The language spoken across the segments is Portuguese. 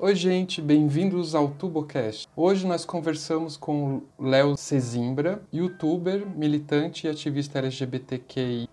Oi, gente, bem-vindos ao TuboCast. Hoje nós conversamos com Léo Cezimbra, youtuber, militante e ativista LGBTQI,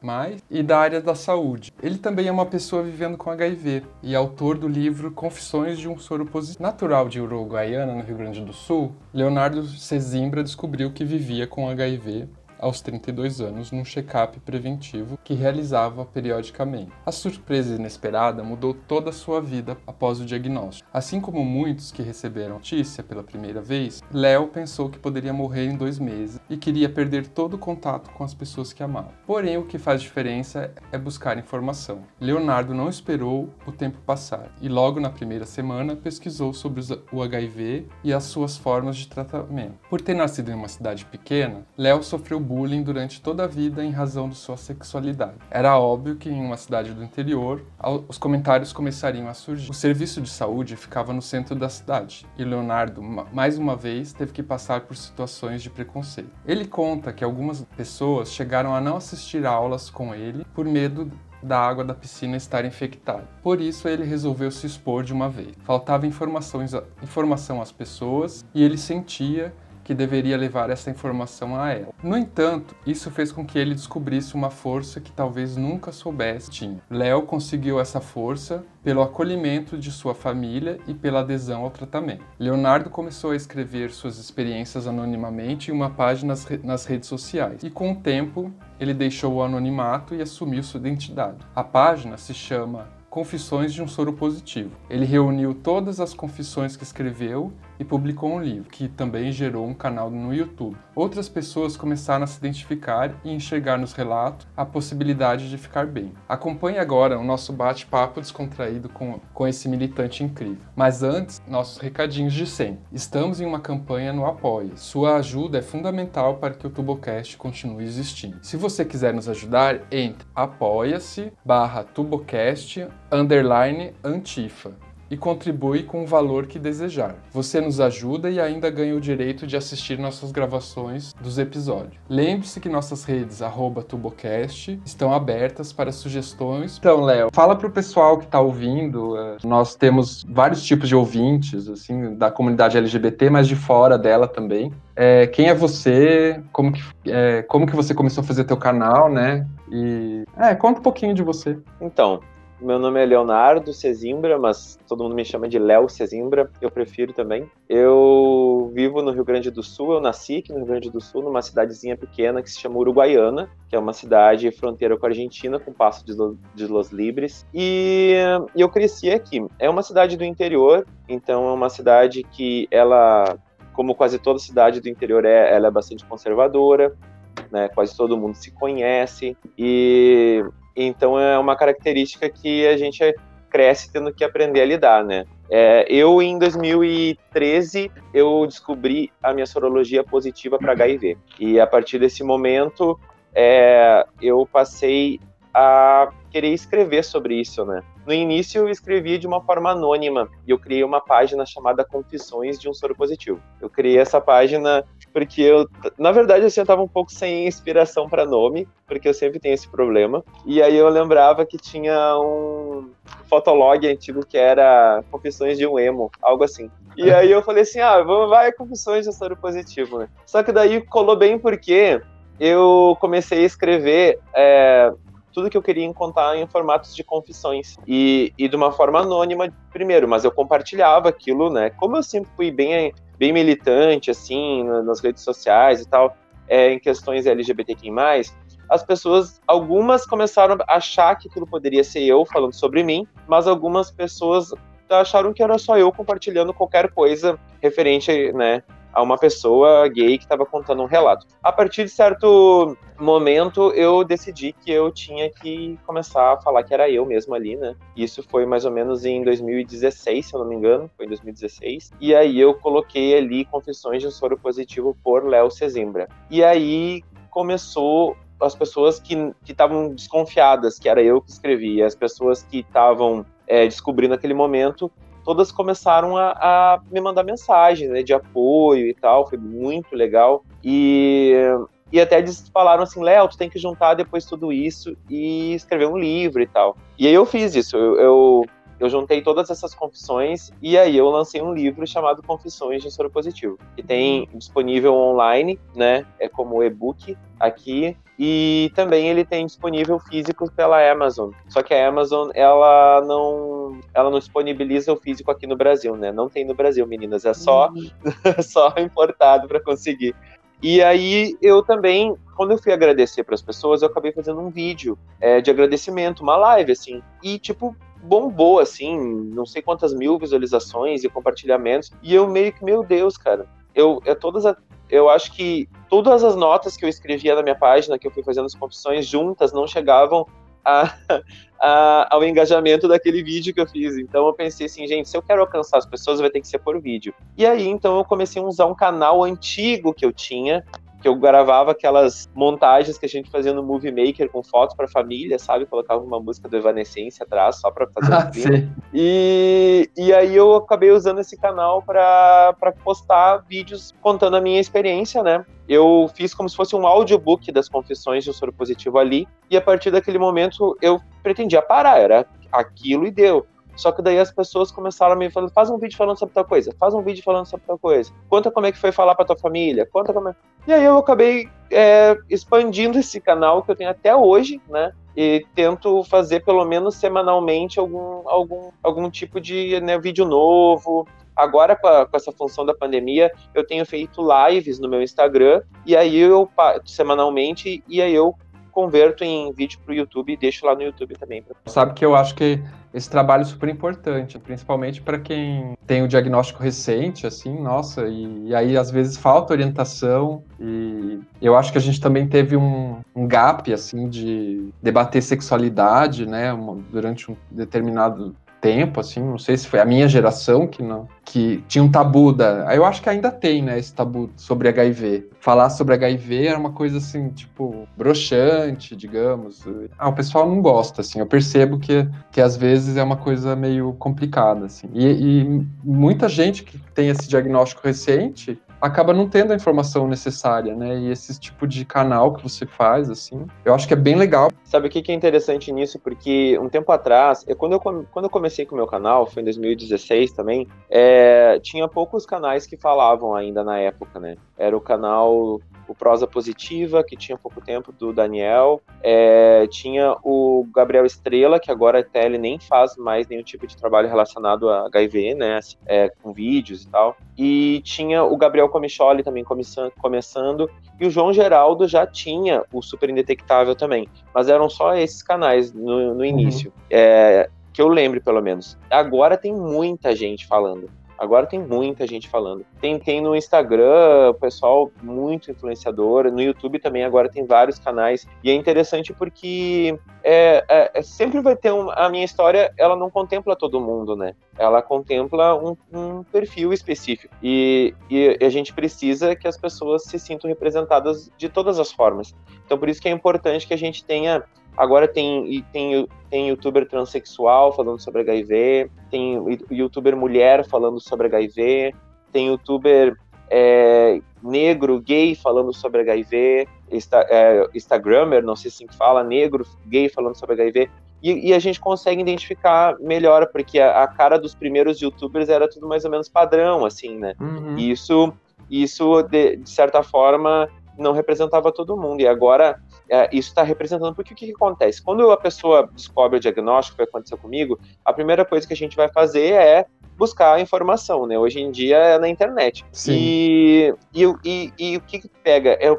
e da área da saúde. Ele também é uma pessoa vivendo com HIV e autor do livro Confissões de um Soro Positivo. Natural de Uruguaiana, no Rio Grande do Sul, Leonardo Cezimbra descobriu que vivia com HIV aos 32 anos num check-up preventivo que realizava periodicamente. A surpresa inesperada mudou toda a sua vida após o diagnóstico. Assim como muitos que receberam notícia pela primeira vez, Léo pensou que poderia morrer em dois meses e queria perder todo o contato com as pessoas que amava. Porém, o que faz diferença é buscar informação. Leonardo não esperou o tempo passar e logo na primeira semana pesquisou sobre o HIV e as suas formas de tratamento. Por ter nascido em uma cidade pequena, Léo sofreu bullying durante toda a vida em razão de sua sexualidade. Era óbvio que em uma cidade do interior, os comentários começariam a surgir. O serviço de saúde ficava no centro da cidade e Leonardo, mais uma vez, teve que passar por situações de preconceito. Ele conta que algumas pessoas chegaram a não assistir aulas com ele por medo da água da piscina estar infectada. Por isso ele resolveu se expor de uma vez. Faltava informações, informação às pessoas e ele sentia que deveria levar essa informação a ela. No entanto, isso fez com que ele descobrisse uma força que talvez nunca soubesse tinha. Léo conseguiu essa força pelo acolhimento de sua família e pela adesão ao tratamento. Leonardo começou a escrever suas experiências anonimamente em uma página nas, nas redes sociais, e com o tempo ele deixou o anonimato e assumiu sua identidade. A página se chama Confissões de um Soro Positivo. Ele reuniu todas as confissões que escreveu e publicou um livro, que também gerou um canal no YouTube. Outras pessoas começaram a se identificar e enxergar nos relatos a possibilidade de ficar bem. Acompanhe agora o nosso bate-papo descontraído com, com esse militante incrível. Mas antes, nossos recadinhos de sempre. Estamos em uma campanha no Apoie. Sua ajuda é fundamental para que o Tubocast continue existindo. Se você quiser nos ajudar, entre apoia-se barra tubocast underline antifa e contribui com o valor que desejar. Você nos ajuda e ainda ganha o direito de assistir nossas gravações dos episódios. Lembre-se que nossas redes @tubocast estão abertas para sugestões. Então, Léo, fala para o pessoal que está ouvindo. Eh, nós temos vários tipos de ouvintes, assim, da comunidade LGBT, mas de fora dela também. É, quem é você? Como que, é, como que você começou a fazer teu canal, né? E é, conta um pouquinho de você. Então, meu nome é Leonardo Cezimbra, mas todo mundo me chama de Léo Cezimbra, eu prefiro também. Eu vivo no Rio Grande do Sul, eu nasci aqui no Rio Grande do Sul, numa cidadezinha pequena que se chama Uruguaiana, que é uma cidade fronteira com a Argentina, com Passo de Los Libres. E eu cresci aqui. É uma cidade do interior, então é uma cidade que ela, como quase toda cidade do interior é, ela é bastante conservadora, né? Quase todo mundo se conhece e então é uma característica que a gente cresce tendo que aprender a lidar, né? É, eu, em 2013, eu descobri a minha sorologia positiva para HIV. E a partir desse momento, é, eu passei a querer escrever sobre isso, né? No início eu escrevia de uma forma anônima e eu criei uma página chamada Confissões de um Soro Positivo. Eu criei essa página porque eu, na verdade, assim, eu tava um pouco sem inspiração para nome, porque eu sempre tenho esse problema. E aí eu lembrava que tinha um fotolog antigo que era Confissões de um Emo, algo assim. E aí eu falei assim, ah, vamos, vai Confissões de um Soro Positivo, né? Só que daí colou bem porque eu comecei a escrever é, tudo que eu queria contar em formatos de confissões. E, e de uma forma anônima, primeiro, mas eu compartilhava aquilo, né? Como eu sempre fui bem, bem militante, assim, nas redes sociais e tal, é, em questões LGBTQ+, as pessoas, algumas começaram a achar que aquilo poderia ser eu falando sobre mim, mas algumas pessoas acharam que era só eu compartilhando qualquer coisa referente, né, a uma pessoa gay que estava contando um relato. A partir de certo momento, eu decidi que eu tinha que começar a falar que era eu mesmo ali, né? Isso foi mais ou menos em 2016, se eu não me engano, foi em 2016. E aí eu coloquei ali Confissões de Soro Positivo por Léo Cezimbra. E aí começou as pessoas que estavam desconfiadas que era eu que escrevia, as pessoas que estavam é, descobrindo naquele momento todas começaram a, a me mandar mensagens né, de apoio e tal, foi muito legal. E, e até eles falaram assim, Léo, tu tem que juntar depois tudo isso e escrever um livro e tal. E aí eu fiz isso, eu, eu eu juntei todas essas confissões e aí eu lancei um livro chamado Confissões de Soro Positivo, que tem disponível online, né? É como e-book aqui e também ele tem disponível físico pela Amazon. Só que a Amazon ela não ela não disponibiliza o físico aqui no Brasil, né? Não tem no Brasil, meninas, é só uhum. só importado para conseguir. E aí eu também, quando eu fui agradecer para as pessoas, eu acabei fazendo um vídeo é, de agradecimento, uma live assim. E tipo, bombou, assim, não sei quantas mil visualizações e compartilhamentos. E eu meio que, meu Deus, cara, eu, eu todas a, eu acho que todas as notas que eu escrevia na minha página, que eu fui fazendo as confissões juntas, não chegavam a, a, ao engajamento daquele vídeo que eu fiz. Então eu pensei assim, gente, se eu quero alcançar as pessoas, vai ter que ser por vídeo. E aí, então, eu comecei a usar um canal antigo que eu tinha, que eu gravava aquelas montagens que a gente fazia no Movie Maker com fotos para família, sabe? Colocava uma música do Evanescence atrás só para fazer ah, um E, e aí eu acabei usando esse canal para postar vídeos contando a minha experiência, né? Eu fiz como se fosse um audiobook das confissões de um soro positivo ali, e a partir daquele momento eu pretendia parar, era aquilo e deu. Só que daí as pessoas começaram a me falar, faz um vídeo falando sobre tal coisa, faz um vídeo falando sobre tal coisa. Conta como é que foi falar pra tua família, conta como é... E aí eu acabei é, expandindo esse canal que eu tenho até hoje, né? E tento fazer pelo menos semanalmente algum, algum, algum tipo de né, vídeo novo, Agora, com, a, com, essa função da pandemia, eu tenho feito lives no meu Instagram, e aí eu, semanalmente, e aí eu converto em vídeo para o YouTube e deixo lá no YouTube também. Sabe que eu acho que esse trabalho é super importante, principalmente para quem tem o diagnóstico recente, assim, nossa, e, e, aí às vezes falta orientação e eu acho que a gente também teve um, um gap, assim, de debater sexualidade, né, uma, durante um determinado tempo, assim, não sei se foi a minha geração que não, que tinha um tabu da, eu acho que ainda tem, né, esse tabu sobre HIV. Falar sobre HIV era uma coisa assim, tipo, broxante, digamos. Ah, o pessoal não gosta, assim. Eu percebo que, que às vezes é uma coisa meio complicada, assim. E, e muita gente que tem esse diagnóstico recente acaba não tendo a informação necessária, né? E esse tipo de canal que você faz, assim, eu acho que é bem legal. Sabe o que é interessante nisso? Porque um tempo atrás, eu, quando, eu, quando eu comecei com o meu canal, foi em 2016 também, é, tinha poucos canais que falavam ainda na época, né? Era o canal o Prosa Positiva, que tinha pouco tempo, do Daniel. É, tinha o Gabriel Estrela, que agora até ele nem faz mais nenhum tipo de trabalho relacionado a HIV, né? Assim, é, com vídeos e tal. E tinha o Gabriel Comicholi também começando. E o João Geraldo já tinha o Super Indetectável também. Mas eram só esses canais no, no uhum. início. Uhum. É, que eu lembre, pelo menos. Agora tem muita gente falando. Agora tem muita gente falando. Tem, tem no Instagram, pessoal muito influenciador. No YouTube também agora tem vários canais. E é interessante porque é, é, é sempre vai ter um, a minha história, ela não contempla todo mundo, né? Ela contempla um, um perfil específico. E, e a gente precisa que as pessoas se sintam representadas de todas as formas. Então por isso que é importante que a gente tenha Agora tem, tem, tem youtuber transexual falando sobre HIV, tem youtuber mulher falando sobre HIV, tem youtuber é, negro, gay falando sobre HIV, Insta, é, Instagrammer, não sei se assim fala, negro, gay falando sobre HIV. E, e, a gente consegue identificar melhor, porque a, a, cara dos primeiros youtubers era tudo mais ou menos padrão, assim, né? Uhum. E isso, isso de, de certa forma, não representava todo mundo. E agora é, isso está representando, porque o que, que, acontece? Quando a pessoa descobre o diagnóstico, que aconteceu comigo, a primeira coisa que a gente vai fazer é buscar informação, né? Hoje em dia é na internet. Sim. E, e, e, e o que, que pega? É,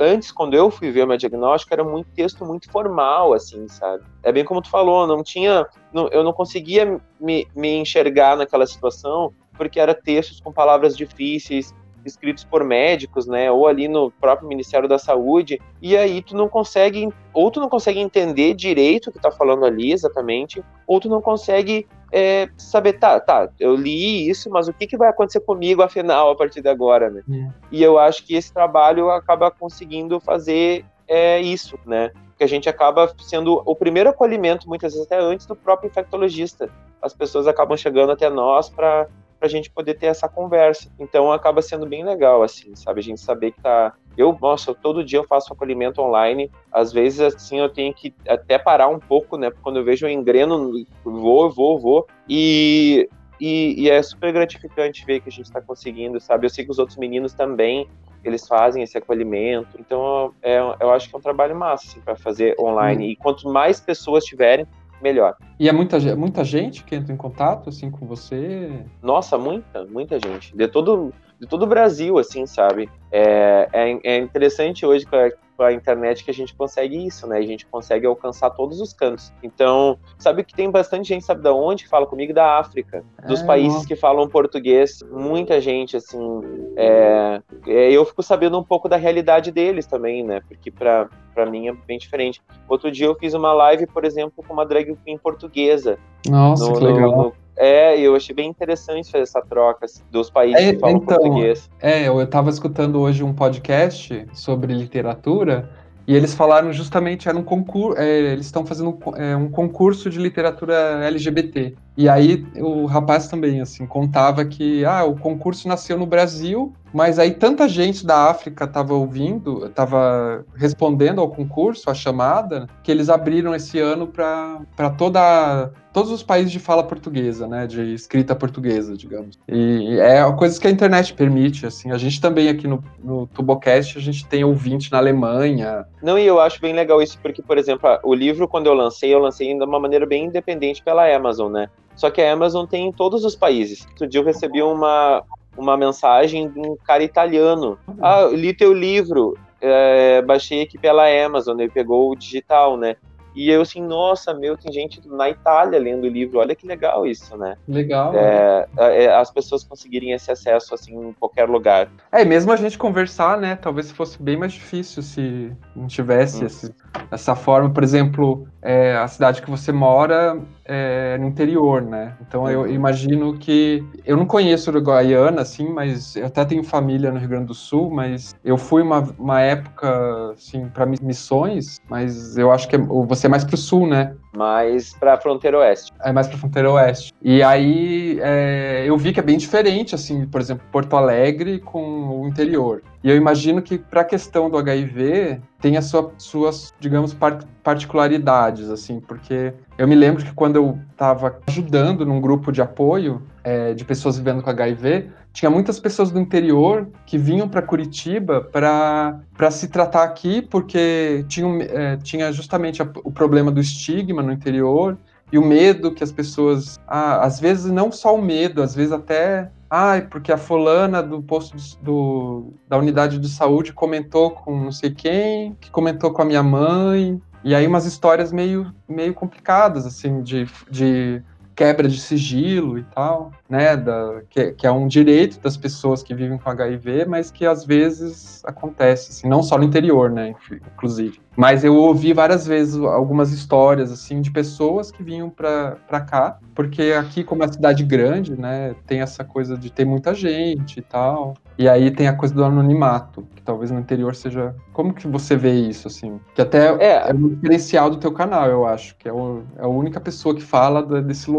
antes, quando eu fui ver o meu diagnóstico, era muito texto muito formal, assim, sabe? É bem como tu falou, não tinha. Não, eu não conseguia me, me enxergar naquela situação porque era textos com palavras difíceis, escritos por médicos, né, ou ali no próprio Ministério da Saúde, e aí tu não consegue, ou tu não consegue entender direito o que tá falando ali exatamente, ou tu não consegue é, saber, tá, tá, eu li isso, mas o que, que vai acontecer comigo afinal a partir de agora, né? É. E eu acho que esse trabalho acaba conseguindo fazer é, isso, né? que a gente acaba sendo o primeiro acolhimento, muitas vezes até antes do próprio infectologista. as pessoas acabam chegando até nós para a gente poder ter essa conversa. Então acaba sendo bem legal, assim, sabe? A gente saber que tá. Eu, nossa, todo dia eu faço acolhimento online. Às vezes, assim, eu tenho que até parar um pouco, né? Quando eu vejo um engreno, vou, vou, vou. E e, e, é super gratificante ver que a gente está conseguindo, sabe? Eu sei que os outros meninos também, eles fazem esse acolhimento. Então, é, eu acho que é um trabalho massa, assim, para fazer online. E quanto mais pessoas tiverem, melhor. E é muita, muita gente que entra em contato, assim, com você? Nossa, muita, muita gente. De todo, de todo o Brasil, assim, sabe? É, é, é interessante hoje com a, com a, internet que a gente consegue isso, né? A gente consegue alcançar todos os cantos. Então, sabe que tem bastante gente, sabe da onde, que fala comigo? Da África. Dos é, países que falam português. Muita gente, assim. É, é, eu fico sabendo um pouco da realidade deles também, né? Porque para mim é bem diferente. Outro dia eu fiz uma live, por exemplo, com uma drag queen portuguesa. Nossa, no, que legal. No, é, eu achei bem interessante fazer essa troca assim, dos países é, que falam então, português. É, eu estava escutando hoje um podcast sobre literatura e eles falaram justamente, era um concurso, é, eles estão fazendo é, um concurso de literatura LGBT. E aí o rapaz também, assim, contava que ah, o concurso nasceu no Brasil, mas aí tanta gente da África estava ouvindo, estava respondendo ao concurso, a chamada, que eles abriram esse ano para toda todos os países de fala portuguesa, né, de escrita portuguesa, digamos. E é coisas que a internet permite, assim. A gente também aqui no, no Tubocast, a gente tem ouvinte na Alemanha. Não, e eu acho bem legal isso, porque, por exemplo, o livro, quando eu lancei, eu lancei de uma maneira bem independente pela Amazon, né? Só que a Amazon tem em todos os países. Outro dia eu recebi uma, uma mensagem de um cara italiano. Ah, li teu livro, é, baixei aqui pela Amazon, ele pegou o digital, né? E eu assim, nossa, meu, tem gente na Itália lendo o livro, olha que legal isso, né? Legal. É, é, é as pessoas conseguirem esse acesso assim em qualquer lugar. É, mesmo a gente conversar, né? Talvez fosse bem mais difícil se não tivesse hum. esse, essa forma. Por exemplo, é, a cidade que você mora é no interior, né? Então eu uhum. imagino que. Eu não conheço Uruguaiana, assim, mas eu até tenho família no Rio Grande do Sul, mas eu fui uma, uma época, assim, para missões, mas eu acho que é, você é mais pro sul, né? Mais para a fronteira oeste. É mais para fronteira oeste. E aí é, eu vi que é bem diferente, assim, por exemplo, Porto Alegre com o interior. E eu imagino que para a questão do HIV tem as sua, suas, digamos, particularidades, assim, porque eu me lembro que quando eu estava ajudando num grupo de apoio é, de pessoas vivendo com HIV, tinha muitas pessoas do interior que vinham para Curitiba para se tratar aqui, porque tinha, é, tinha justamente a, o problema do estigma no interior e o medo que as pessoas. Ah, às vezes, não só o medo, às vezes até. Ah, porque a fulana do posto do, da unidade de saúde comentou com não sei quem, que comentou com a minha mãe. E aí umas histórias meio, meio complicadas, assim, de, de quebra de sigilo e tal, né, da, que, que, é um direito das pessoas que vivem com HIV, mas que às vezes acontece, assim, não só no interior, né, inclusive. Mas eu ouvi várias vezes algumas histórias, assim, de pessoas que vinham para cá, porque aqui, como é cidade grande, né, tem essa coisa de ter muita gente e tal. E aí tem a coisa do anonimato, que talvez no interior seja. Como que você vê isso, assim? Que até é, é um diferencial do teu canal, eu acho, que é, o, é a única pessoa que fala desse,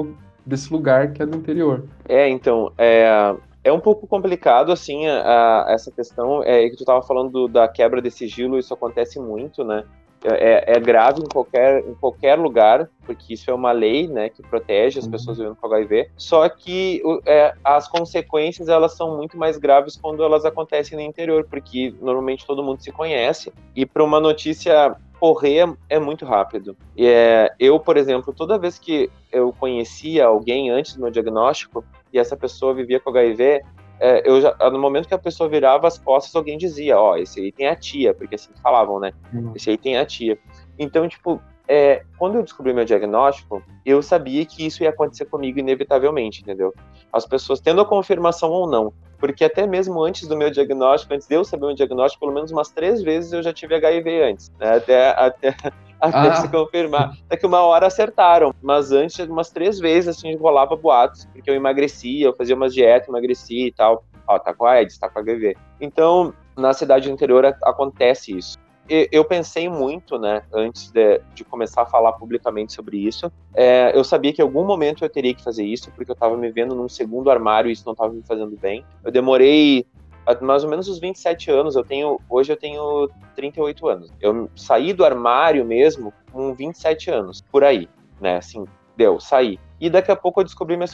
desse lugar que é do interior. É, então, é, é um pouco complicado, assim, a, a, essa questão. É que tu estava falando do, da quebra desse sigilo, isso acontece muito, né? É, é, grave em qualquer, em qualquer lugar, porque isso é uma lei, né, que protege as uhum. pessoas vivendo com HIV. Só que é, as consequências elas são muito mais graves quando elas acontecem no interior, porque normalmente todo mundo se conhece e para uma notícia correr é muito rápido. E, é, eu, por exemplo, toda vez que eu conhecia alguém antes do meu diagnóstico e essa pessoa vivia com HIV, é, eu já, no momento que a pessoa virava as costas, alguém dizia, ó, oh, esse aí tem a tia, porque assim falavam, né? Uhum. Esse aí tem a tia. Então, tipo, é, quando eu descobri meu diagnóstico, eu sabia que isso ia acontecer comigo inevitavelmente, entendeu? As pessoas tendo a confirmação ou não. Porque até mesmo antes do meu diagnóstico, antes de eu saber o meu diagnóstico, pelo menos umas três vezes eu já tive HIV antes, né? Até, até, até ah. se confirmar. Até que uma hora acertaram, mas antes, umas três vezes, assim, rolava boatos, porque eu emagrecia, eu fazia umas dietas, emagrecia e tal. Ó, tá com a AIDS, tá com HIV. Então, na cidade interior acontece isso. Eu pensei muito, né, antes de, de, começar a falar publicamente sobre isso. É, eu sabia que em algum momento eu teria que fazer isso, porque eu estava me vendo num segundo armário e isso não estava me fazendo bem. Eu demorei mais ou menos os 27 anos. Eu tenho, hoje eu tenho 38 anos. Eu saí do armário mesmo com 27 anos, por aí, né? Assim, deu, saí. E daqui a pouco eu descobri minha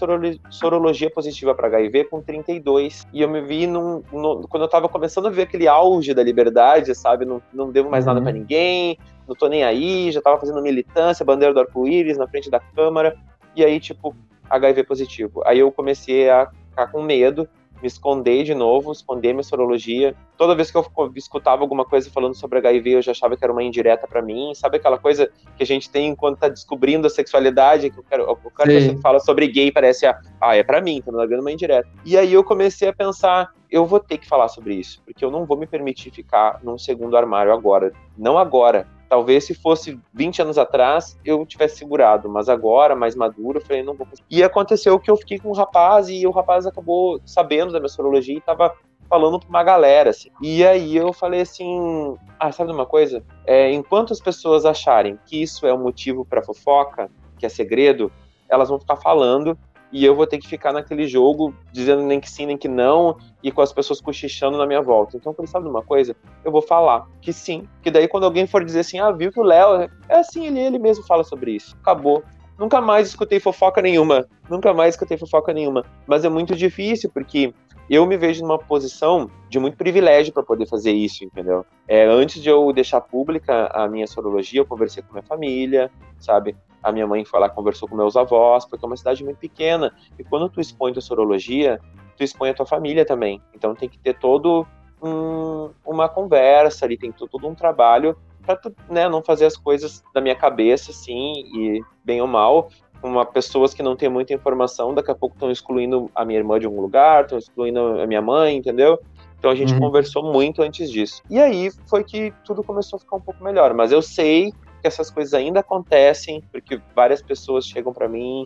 sorologia positiva para HIV com 32. E eu me vi num, num, quando eu tava começando a ver aquele auge da liberdade, sabe? Não, não devo mais uhum. nada para ninguém, não tô nem aí, já tava fazendo militância, bandeira do arco-íris na frente da câmara. E aí, tipo, HIV positivo. Aí eu comecei a ficar com medo me esconder de novo, esconder minha sorologia. Toda vez que eu escutava alguma coisa falando sobre HIV, eu já achava que era uma indireta para mim. Sabe aquela coisa que a gente tem quando tá descobrindo a sexualidade, que o cara, o cara que fala sobre gay parece, ah, é para mim, tá me largando uma indireta. E aí eu comecei a pensar, eu vou ter que falar sobre isso, porque eu não vou me permitir ficar num segundo armário agora. Não agora, Talvez se fosse 20 anos atrás eu tivesse segurado, mas agora, mais maduro, eu falei, não vou conseguir. E aconteceu que eu fiquei com um rapaz e o rapaz acabou sabendo da minha sorologia e tava falando pra uma galera, assim. E aí eu falei assim, ah, sabe uma coisa? É, enquanto as pessoas acharem que isso é um motivo para fofoca, que é segredo, elas vão ficar falando e eu vou ter que ficar naquele jogo dizendo nem que sim, nem que não, e com as pessoas cochichando na minha volta. Então, quando sabe de uma coisa, eu vou falar que sim, que daí quando alguém for dizer assim, ah, viu que o Léo é assim, ele, ele mesmo fala sobre isso. Acabou. Nunca mais escutei fofoca nenhuma. Nunca mais escutei fofoca nenhuma. Mas é muito difícil, porque eu me vejo numa posição de muito privilégio para poder fazer isso, entendeu? É, antes de eu deixar pública a minha sorologia, eu conversei com minha família, sabe? A minha mãe foi lá, conversou com meus avós, porque é uma cidade muito pequena. E quando tu expõe tua sorologia, tu expõe a tua família também. Então tem que ter todo um, uma conversa ali, tem todo um trabalho para né, não fazer as coisas da minha cabeça, assim, e bem ou mal, uma pessoas que não têm muita informação, daqui a pouco estão excluindo a minha irmã de um lugar, estão excluindo a minha mãe, entendeu? Então a gente uhum. conversou muito antes disso. E aí foi que tudo começou a ficar um pouco melhor. Mas eu sei que essas coisas ainda acontecem, porque várias pessoas chegam para mim,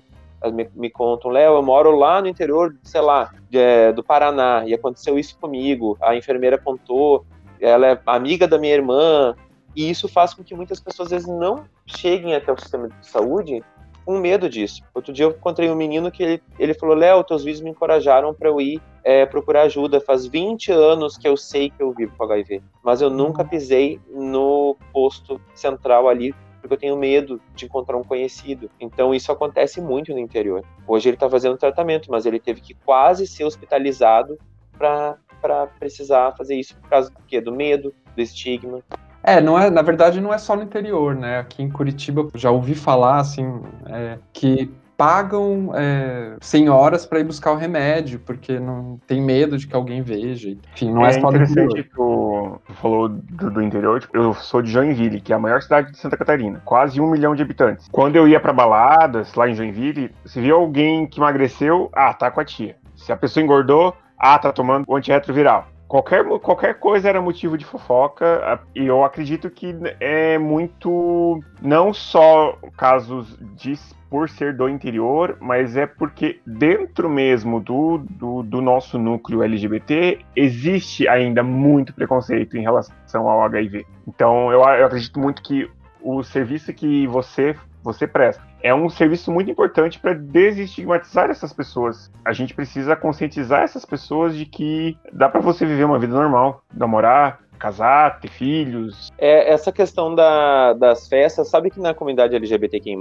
me, me contam, Léo, eu moro lá no interior, sei lá, de, é, do Paraná, e aconteceu isso comigo. A enfermeira contou, ela é amiga da minha irmã, e isso faz com que muitas pessoas às vezes não cheguem até o sistema de saúde com medo disso. Outro dia eu encontrei um menino que ele, ele falou: Léo, teus vídeos me encorajaram para eu ir é, procurar ajuda. Faz 20 anos que eu sei que eu vivo com HIV, mas eu nunca uhum. pisei no posto central ali porque eu tenho medo de encontrar um conhecido. Então isso acontece muito no interior. Hoje ele está fazendo tratamento, mas ele teve que quase ser hospitalizado para precisar fazer isso por causa do quê? Do medo, do estigma. É, não é, na verdade não é só no interior, né? Aqui em Curitiba já ouvi falar assim é, que pagam é, senhoras para ir buscar o remédio, porque não tem medo de que alguém veja. Enfim, não é, é só interessante que tu, falou do, do, interior. Tipo, eu sou de Joinville, que é a maior cidade de Santa Catarina, quase um milhão de habitantes. Quando eu ia para baladas lá em Joinville, se via alguém que emagreceu, ah, tá com a tia. Se a pessoa engordou, ah, tá tomando o antirretroviral qualquer, qualquer coisa era motivo de fofoca, e eu acredito que é muito. Não só casos de por ser do interior, mas é porque dentro mesmo do, do, do, nosso núcleo LGBT existe ainda muito preconceito em relação ao HIV. Então eu, eu acredito muito que o serviço que você você presta. É um serviço muito importante para desestigmatizar essas pessoas. A gente precisa conscientizar essas pessoas de que dá para você viver uma vida normal, namorar, casar, ter filhos. É, essa questão da, das festas, sabe que na comunidade LGBTQI+,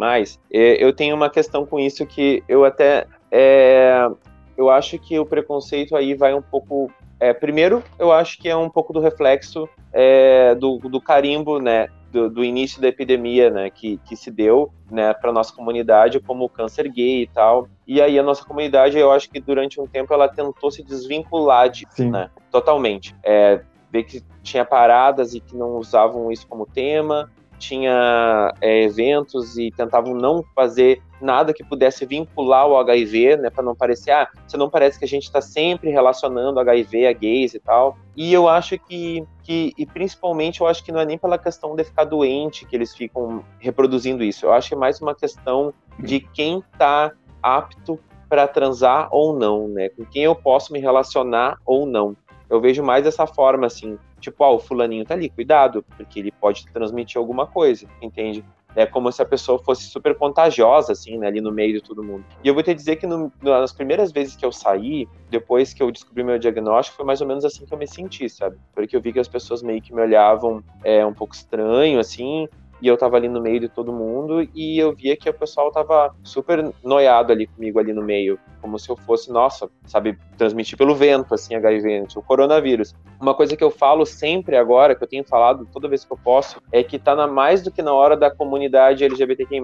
é, eu tenho uma questão com isso que eu até... É, eu acho que o preconceito aí vai um pouco... É, primeiro, eu acho que é um pouco do reflexo é, do, do carimbo, né, do, do, início da epidemia, né, que, que se deu, né, para nossa comunidade como câncer gay e tal. E aí a nossa comunidade, eu acho que durante um tempo ela tentou se desvincular disso, né, totalmente. É, ver que tinha paradas e que não usavam isso como tema, tinha é, eventos e tentavam não fazer nada que pudesse vincular o HIV, né, para não parecer, ah, você não parece que a gente está sempre relacionando HIV a gays e tal. E eu acho que, que, e principalmente eu acho que não é nem pela questão de ficar doente que eles ficam reproduzindo isso. Eu acho que é mais uma questão de quem está apto para transar ou não, né, com quem eu posso me relacionar ou não. Eu vejo mais dessa forma, assim, Tipo, ó, o fulaninho tá ali, cuidado, porque ele pode transmitir alguma coisa, entende? É como se a pessoa fosse super contagiosa, assim, né, ali no meio de todo mundo. E eu vou te dizer que no, nas primeiras vezes que eu saí, depois que eu descobri meu diagnóstico, foi mais ou menos assim que eu me senti, sabe? Porque eu vi que as pessoas meio que me olhavam é, um pouco estranho, assim, e eu tava ali no meio de todo mundo e eu via que o pessoal tava super noiado ali comigo ali no meio, como se eu fosse, nossa, sabe, transmitir pelo vento, assim, HIV, o coronavírus. Uma coisa que eu falo sempre agora, que eu tenho falado toda vez que eu posso, é que tá na, mais do que na hora da comunidade LGBTQI+,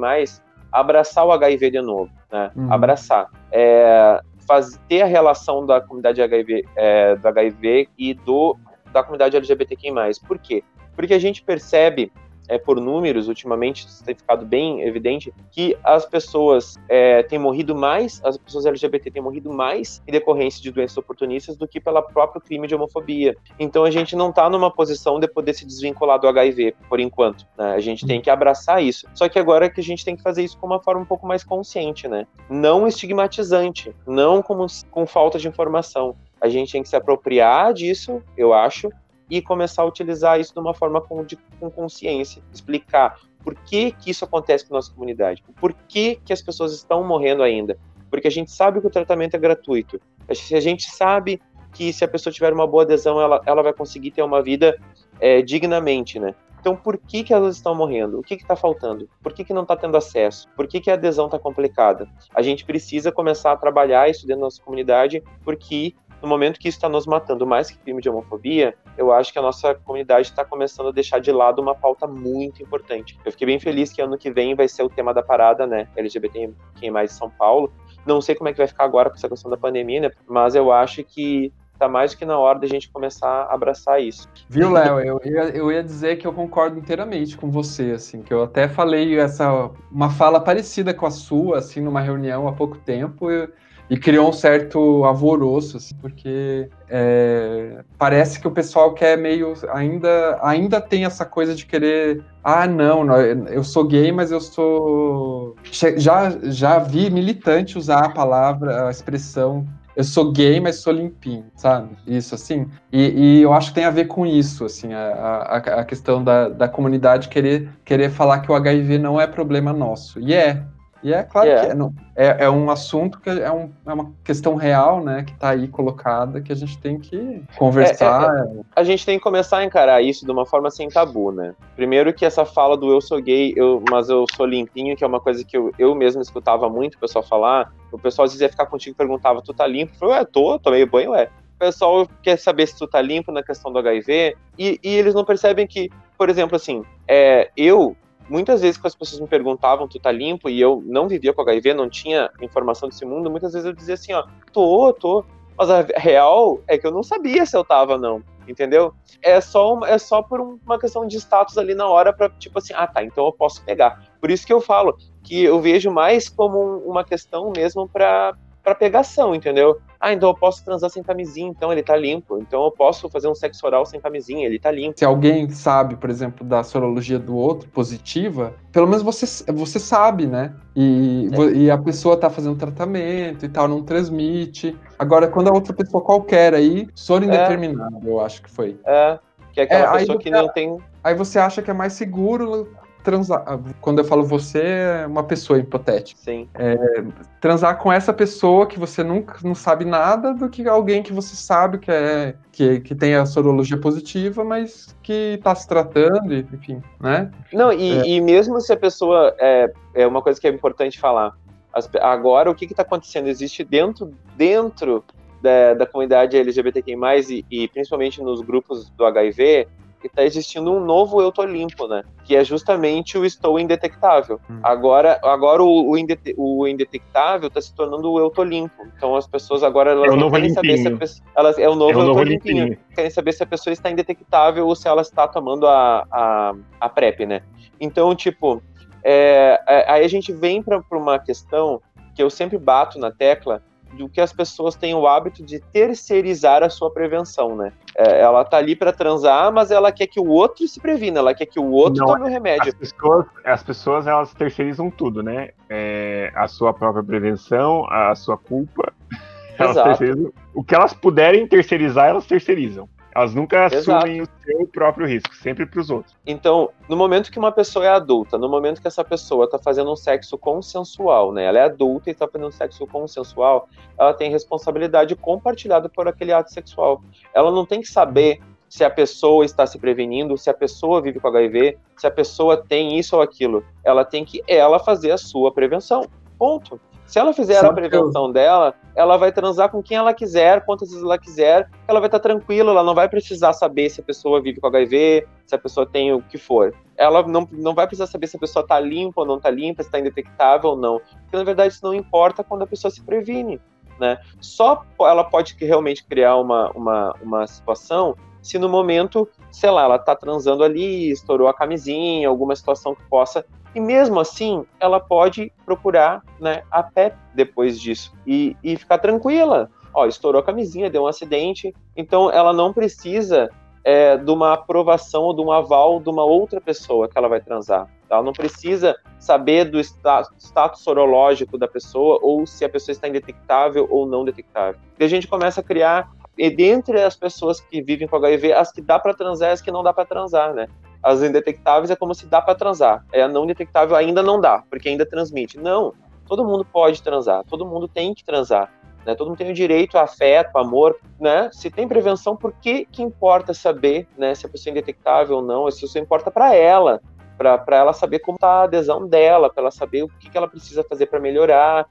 abraçar o HIV de novo, né? Uhum. Abraçar. É, faz, ter a relação da comunidade HIV, é, do HIV e do, da comunidade LGBTQI+. Por quê? Porque a gente percebe é, por números, ultimamente isso tem ficado bem evidente, que as pessoas é, têm morrido mais, as pessoas LGBT têm morrido mais em decorrência de doenças oportunistas do que pelo próprio crime de homofobia. Então a gente não está numa posição de poder se desvincular do HIV, por enquanto. Né? A gente tem que abraçar isso. Só que agora é que a gente tem que fazer isso com uma forma um pouco mais consciente, né? Não estigmatizante, não como, com falta de informação. A gente tem que se apropriar disso, eu acho, e começar a utilizar isso de uma forma com, de, com consciência, explicar por que, que isso acontece com a nossa comunidade, por que, que as pessoas estão morrendo ainda, porque a gente sabe que o tratamento é gratuito, a gente sabe que se a pessoa tiver uma boa adesão, ela, ela vai conseguir ter uma vida é, dignamente, né? Então, por que, que elas estão morrendo? O que está faltando? Por que, que não está tendo acesso? Por que, que a adesão está complicada? A gente precisa começar a trabalhar isso dentro da nossa comunidade, porque no momento que isso está nos matando mais que crime de homofobia, eu acho que a nossa comunidade está começando a deixar de lado uma pauta muito importante. Eu fiquei bem feliz que ano que vem vai ser o tema da parada, né? LGBT quem mais São Paulo. Não sei como é que vai ficar agora com essa questão da pandemia, né? Mas eu acho que tá mais do que na hora da gente começar a abraçar isso. Viu, Léo? Eu, eu, eu, ia dizer que eu concordo inteiramente com você, assim, que eu até falei essa uma fala parecida com a sua, assim, numa reunião há pouco tempo. Eu, e criou um certo alvoroço, assim, porque é, parece que o pessoal quer meio. Ainda, ainda tem essa coisa de querer. Ah, não, eu sou gay, mas eu sou. Já, já vi militante usar a palavra, a expressão eu sou gay, mas sou limpinho, sabe? Isso, assim. E, e, eu acho que tem a ver com isso, assim, a, a, a questão da, da comunidade querer, querer falar que o HIV não é problema nosso. E é, e é claro yeah. que é, não, é, é, um assunto que é, um, é, uma questão real, né, que está aí colocada, que a gente tem que conversar. É, é, é, a gente tem que começar a encarar isso de uma forma sem tabu, né? Primeiro que essa fala do eu sou gay, eu, mas eu sou limpinho, que é uma coisa que eu, eu mesmo escutava muito o pessoal falar. O pessoal às vezes ia ficar contigo e perguntava, tu tá limpo? Eu falei, ué, tô, tomei banho, ué. O pessoal quer saber se tu tá limpo na questão do HIV, e, e eles não percebem que, por exemplo, assim, é, eu muitas vezes que as pessoas me perguntavam, tu tá limpo? E eu não vivia com HIV, não tinha informação desse mundo, muitas vezes eu dizia assim, ó, tô, tô. Mas a real é que eu não sabia se eu tava, não. Entendeu? É só, é só por uma questão de status ali na hora para tipo assim, ah tá, então eu posso pegar. Por isso que eu falo que eu vejo mais como uma questão mesmo para para pegação, entendeu? Ah, então eu posso transar sem camisinha, então ele tá limpo. Então eu posso fazer um sexo oral sem camisinha, ele tá limpo. Se alguém sabe, por exemplo, da sorologia do outro positiva, pelo menos você, você sabe, né? E, é. e a pessoa tá fazendo tratamento e tal, não transmite. Agora, quando a outra pessoa qualquer aí, soro é. indeterminado, é. eu acho que foi. É. Que é aquela é, pessoa que não tem. Aí você acha que é mais seguro transar. Quando eu falo você, é uma pessoa hipotética. Sim. É, transar com essa pessoa que você nunca não sabe nada do que alguém que você sabe que é que, que tem a sorologia positiva, mas que está se tratando, enfim, né? Não, e, é. e mesmo se a pessoa é, é uma coisa que é importante falar. As, agora, o que está acontecendo? Existe dentro, dentro da, da comunidade LGBTQI+, e, e principalmente nos grupos do HIV, está existindo um novo eu tô limpo, né? Que é justamente o estou indetectável. Hum. Agora, agora o, o, indete, o indetectável está se tornando o eu tô limpo. Então as pessoas agora elas é não querem saber se a pessoa, elas é o novo, é o eu tô limpinho. limpinho. Querem saber se a pessoa está indetectável ou se ela está tomando a, a, a PrEP, né? Então, tipo, é, é, aí a gente vem para uma questão que eu sempre bato na tecla do que as pessoas têm o hábito de terceirizar a sua prevenção, né? É, ela tá ali para transar, mas ela quer que o outro se previna, ela quer que o outro Não, tome o remédio. As pessoas, as pessoas elas terceirizam tudo, né? É, a sua própria prevenção, a sua culpa. Elas terceirizam. O que elas puderem terceirizar, elas terceirizam. Elas nunca Exato. assumem o seu próprio risco, sempre para os outros. Então, no momento que uma pessoa é adulta, no momento que essa pessoa está fazendo um sexo consensual, né? Ela é adulta e está fazendo um sexo consensual, ela tem responsabilidade compartilhada por aquele ato sexual. Ela não tem que saber se a pessoa está se prevenindo, se a pessoa vive com HIV, se a pessoa tem isso ou aquilo. Ela tem que ela fazer a sua prevenção. Ponto. Se ela fizer Sabe a prevenção dela, ela vai transar com quem ela quiser, quantas vezes ela quiser, ela vai estar tranquila, ela não vai precisar saber se a pessoa vive com HIV, se a pessoa tem o que for. Ela não, não vai precisar saber se a pessoa está limpa ou não está limpa, se está indetectável ou não. Porque na verdade isso não importa quando a pessoa se previne. Né? Só ela pode realmente criar uma, uma, uma situação se no momento, sei lá, ela tá transando ali, estourou a camisinha, alguma situação que possa. E mesmo assim, ela pode procurar né, a PEP depois disso e, e ficar tranquila. Ó, estourou a camisinha, deu um acidente. Então, ela não precisa é, de uma aprovação ou de um aval de uma outra pessoa que ela vai transar. Ela não precisa saber do status sorológico da pessoa ou se a pessoa está indetectável ou não detectável. E a gente começa a criar e dentre as pessoas que vivem com HIV, as que dá para transar e as que não dá para transar, né? As indetectáveis é como se dá para transar. É a não detectável ainda não dá, porque ainda transmite. Não, todo mundo pode transar, todo mundo tem que transar. Né? Todo mundo tem o direito a afeto, amor, né? Se tem prevenção, por que que importa saber, né, se a pessoa é indetectável ou não? Isso importa para ela, para ela saber como está a adesão dela, para ela saber o que, que ela precisa fazer para melhorar,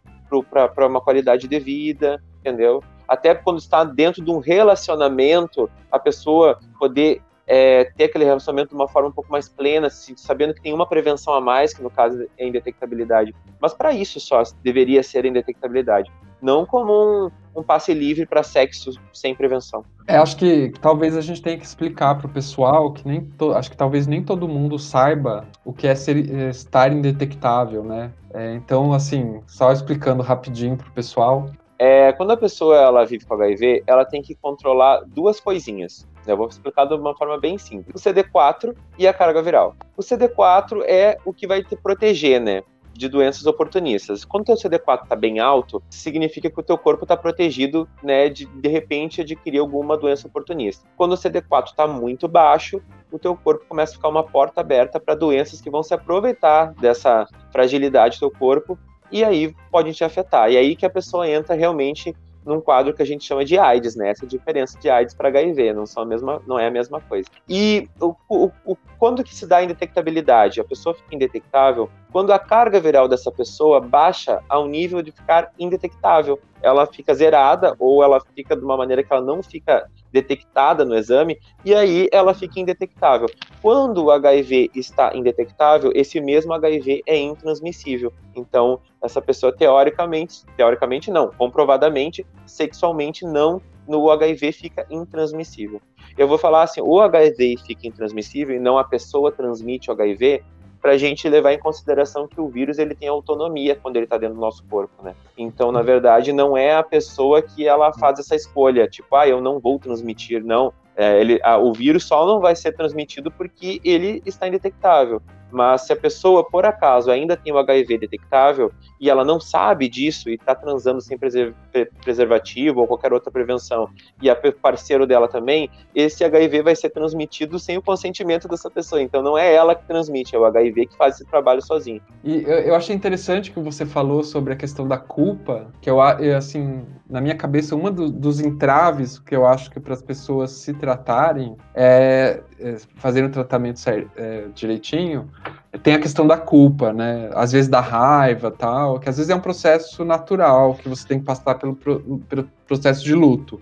para uma qualidade de vida, entendeu? até quando está dentro de um relacionamento, a pessoa poder é, ter aquele relacionamento de uma forma um pouco mais plena, sabendo que tem uma prevenção a mais, que no caso é indetectabilidade. Mas para isso só deveria ser indetectabilidade, não como um, um passe livre para sexo sem prevenção. É, acho que talvez a gente tenha que explicar para o pessoal que nem to, acho que talvez nem todo mundo saiba o que é ser, é, estar indetectável, né? É, então, assim, só explicando rapidinho para o pessoal, é, quando a pessoa ela vive com HIV, ela tem que controlar duas coisinhas. Eu vou explicar de uma forma bem simples. O CD4 e a carga viral. O CD4 é o que vai te proteger, né? de doenças oportunistas. Quando o teu CD4 está bem alto, significa que o teu corpo está protegido, né, de de repente adquirir alguma doença oportunista. Quando o CD4 está muito baixo, o teu corpo começa a ficar uma porta aberta para doenças que vão se aproveitar dessa fragilidade do teu corpo e aí pode te afetar. E aí que a pessoa entra realmente num quadro que a gente chama de AIDS, né? Essa diferença de AIDS para HIV, não, são a mesma, não é a mesma coisa. E o, o, o, quando que se dá a indetectabilidade? A pessoa fica indetectável quando a carga viral dessa pessoa baixa ao nível de ficar indetectável. Ela fica zerada ou ela fica de uma maneira que ela não fica detectada no exame e aí ela fica indetectável. Quando o HIV está indetectável, esse mesmo HIV é intransmissível. Então, essa pessoa teoricamente, teoricamente não, comprovadamente, sexualmente não no HIV fica intransmissível. Eu vou falar assim, o HIV fica intransmissível e não a pessoa transmite o HIV, para a gente levar em consideração que o vírus ele tem autonomia quando ele está dentro do nosso corpo, né? Então, na verdade, não é a pessoa que ela faz essa escolha, tipo, ah, eu não vou transmitir, não. É, ele, ah, o vírus só não vai ser transmitido porque ele está indetectável. Mas se a pessoa, por acaso, ainda tem o HIV detectável e ela não sabe disso e está transando sem preservativo ou qualquer outra prevenção, e a parceiro dela também, esse HIV vai ser transmitido sem o consentimento dessa pessoa. Então não é ela que transmite, é o HIV que faz esse trabalho sozinho. E eu, eu achei interessante que você falou sobre a questão da culpa, que eu, assim, na minha cabeça, um do, dos entraves que eu acho que para as pessoas se tratarem é, é fazerem o tratamento é, direitinho, tem a questão da culpa, né? Às vezes da raiva tal, que às vezes é um processo natural que você tem que passar pelo, pelo processo de luto.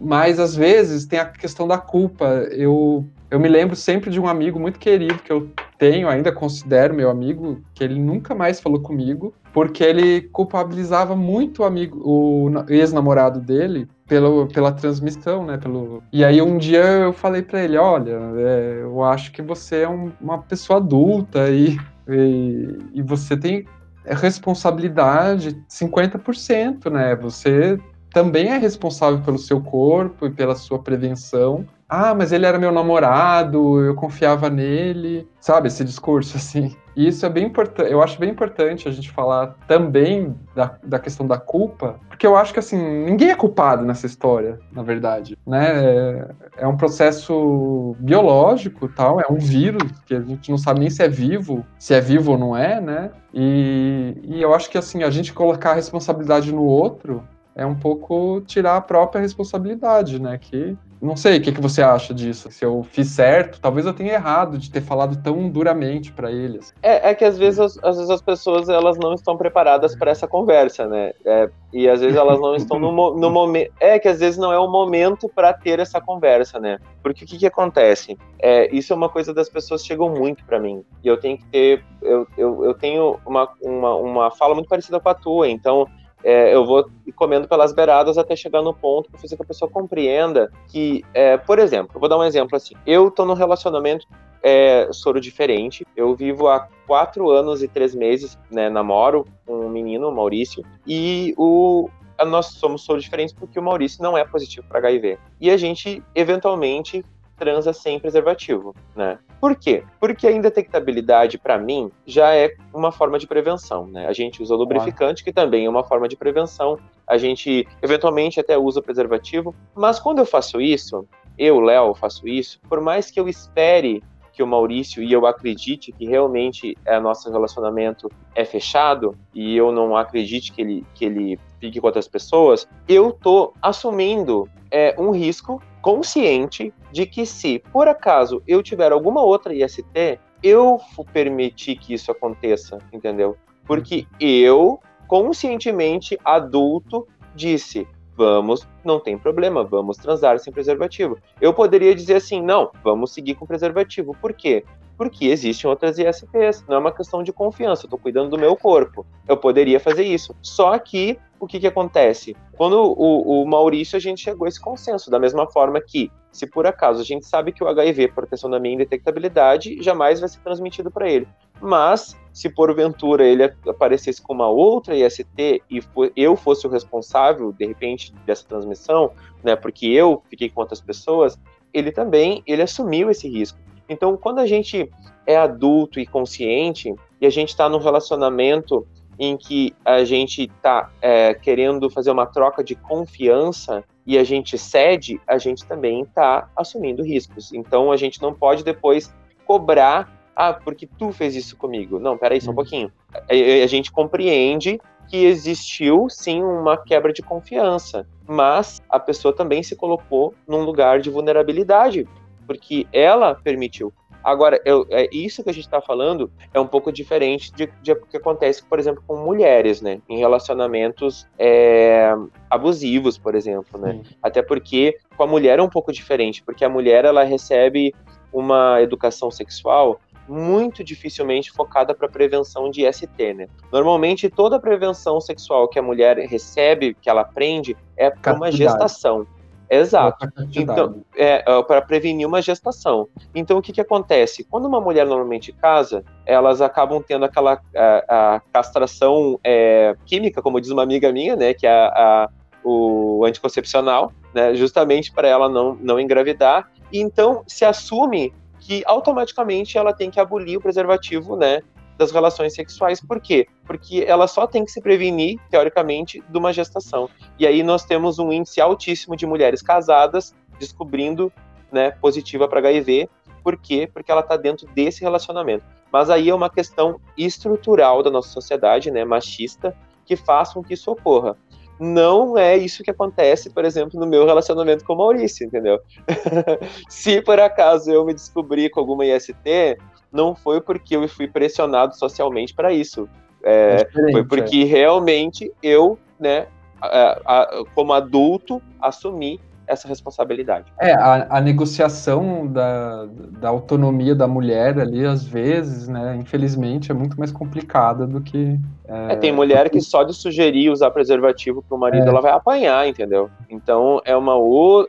Mas às vezes tem a questão da culpa. Eu, eu me lembro sempre de um amigo muito querido que eu tenho, ainda considero meu amigo, que ele nunca mais falou comigo, porque ele culpabilizava muito o amigo, o ex-namorado dele, pelo, pela transmissão, né? Pelo... E aí um dia eu falei para ele, olha, é, eu acho que você é um, uma pessoa adulta e, e, e você tem responsabilidade 50%, né? Você também é responsável pelo seu corpo e pela sua prevenção. Ah, mas ele era meu namorado, eu confiava nele, sabe? Esse discurso assim. E isso é bem importante, eu acho bem importante a gente falar também da, da questão da culpa, porque eu acho que assim, ninguém é culpado nessa história, na verdade, né? É, é um processo biológico, tal, é um vírus que a gente não sabe nem se é vivo, se é vivo ou não é, né? E, e eu acho que assim, a gente colocar a responsabilidade no outro é um pouco tirar a própria responsabilidade, né? Que não sei o que, que você acha disso. Se eu fiz certo, talvez eu tenha errado de ter falado tão duramente para eles. É, é, que às vezes, às vezes as pessoas elas não estão preparadas para essa conversa, né? É, e às vezes elas não estão no, no momento. É que às vezes não é o momento para ter essa conversa, né? Porque o que, que acontece? É, isso é uma coisa das pessoas chegam muito para mim e eu tenho que ter, eu, eu, eu tenho uma, uma, uma fala muito parecida com a tua. Então é, eu vou comendo pelas beiradas até chegar no ponto para fazer que a pessoa compreenda que, é, por exemplo, eu vou dar um exemplo assim. Eu estou num relacionamento é, soro diferente. Eu vivo há quatro anos e três meses, né, namoro um menino, o Maurício, e o nós somos soro diferentes porque o Maurício não é positivo para HIV. E a gente eventualmente transa sem preservativo, né? Por quê? Porque a indetectabilidade, para mim, já é uma forma de prevenção, né? A gente usa lubrificante, que também é uma forma de prevenção. A gente, eventualmente, até usa preservativo. Mas quando eu faço isso, eu, Léo, faço isso, por mais que eu espere que o Maurício e eu acredite que realmente é nosso relacionamento é fechado e eu não acredite que ele, que ele fique com outras pessoas, eu tô assumindo é, um risco consciente de que se por acaso eu tiver alguma outra IST, eu permitir que isso aconteça, entendeu? Porque eu conscientemente adulto disse vamos, não tem problema, vamos transar sem preservativo. Eu poderia dizer assim, não, vamos seguir com preservativo. Por quê? Porque existem outras ISTs, não é uma questão de confiança, eu tô cuidando do meu corpo. Eu poderia fazer isso. Só que o que, que acontece? Quando o, o Maurício, a gente chegou a esse consenso, da mesma forma que, se por acaso a gente sabe que o HIV, proteção da minha indetectabilidade, jamais vai ser transmitido para ele. Mas, se porventura ele aparecesse com uma outra IST e eu fosse o responsável, de repente, dessa transmissão, né, porque eu fiquei com outras pessoas, ele também, ele assumiu esse risco. Então, quando a gente é adulto e consciente, e a gente está num relacionamento em que a gente está é, querendo fazer uma troca de confiança e a gente cede, a gente também está assumindo riscos. Então a gente não pode depois cobrar, ah, porque tu fez isso comigo. Não, peraí só um uhum. pouquinho. A, a gente compreende que existiu sim uma quebra de confiança, mas a pessoa também se colocou num lugar de vulnerabilidade, porque ela permitiu. Agora, eu, é, isso que a gente está falando é um pouco diferente de, de que acontece, por exemplo, com mulheres, né? Em relacionamentos é, abusivos, por exemplo, né? Até porque com a mulher é um pouco diferente, porque a mulher ela recebe uma educação sexual muito dificilmente focada para prevenção de ST, né? Normalmente toda a prevenção sexual que a mulher recebe, que ela aprende, é por uma gestação. Exato. Então, é, é para prevenir uma gestação. Então, o que, que acontece? Quando uma mulher normalmente casa, elas acabam tendo aquela a, a castração é, química, como diz uma amiga minha, né, que é a, a o anticoncepcional, né, justamente para ela não, não engravidar. E então se assume que automaticamente ela tem que abolir o preservativo, né, das relações sexuais. Por quê? Porque ela só tem que se prevenir, teoricamente, de uma gestação. E aí nós temos um índice altíssimo de mulheres casadas descobrindo né, positiva para HIV. Por quê? Porque ela está dentro desse relacionamento. Mas aí é uma questão estrutural da nossa sociedade, né, machista, que faz com que isso ocorra não é isso que acontece, por exemplo, no meu relacionamento com o Maurício, entendeu? Se por acaso eu me descobrir com alguma IST, não foi porque eu fui pressionado socialmente para isso. É, é foi porque é. realmente eu, né, a, a, como adulto, assumi essa responsabilidade. É, a, a, negociação da, da autonomia da mulher ali, às vezes, né, infelizmente, é muito mais complicada do que. É, é tem mulher que só de sugerir usar preservativo para o marido, é. ela vai apanhar, entendeu? Então é, uma,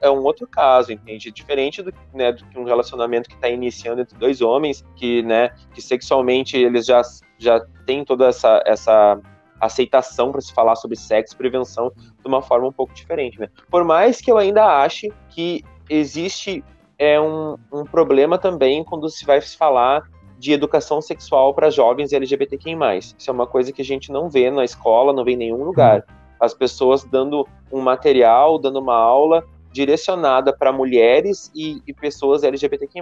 é um outro caso, entende? Diferente do, né, do que um relacionamento que está iniciando entre dois homens, que, né, que sexualmente eles já, já têm toda essa, essa aceitação para se falar sobre sexo, prevenção de uma forma um pouco diferente, né? Por mais que eu ainda ache que existe é um, um problema também quando se vai se falar de educação sexual para jovens LGBTQI+. Isso é uma coisa que a gente não vê na escola, não vê em nenhum lugar. As pessoas dando um material, dando uma aula direcionada para mulheres e, e, pessoas LGBTQI+.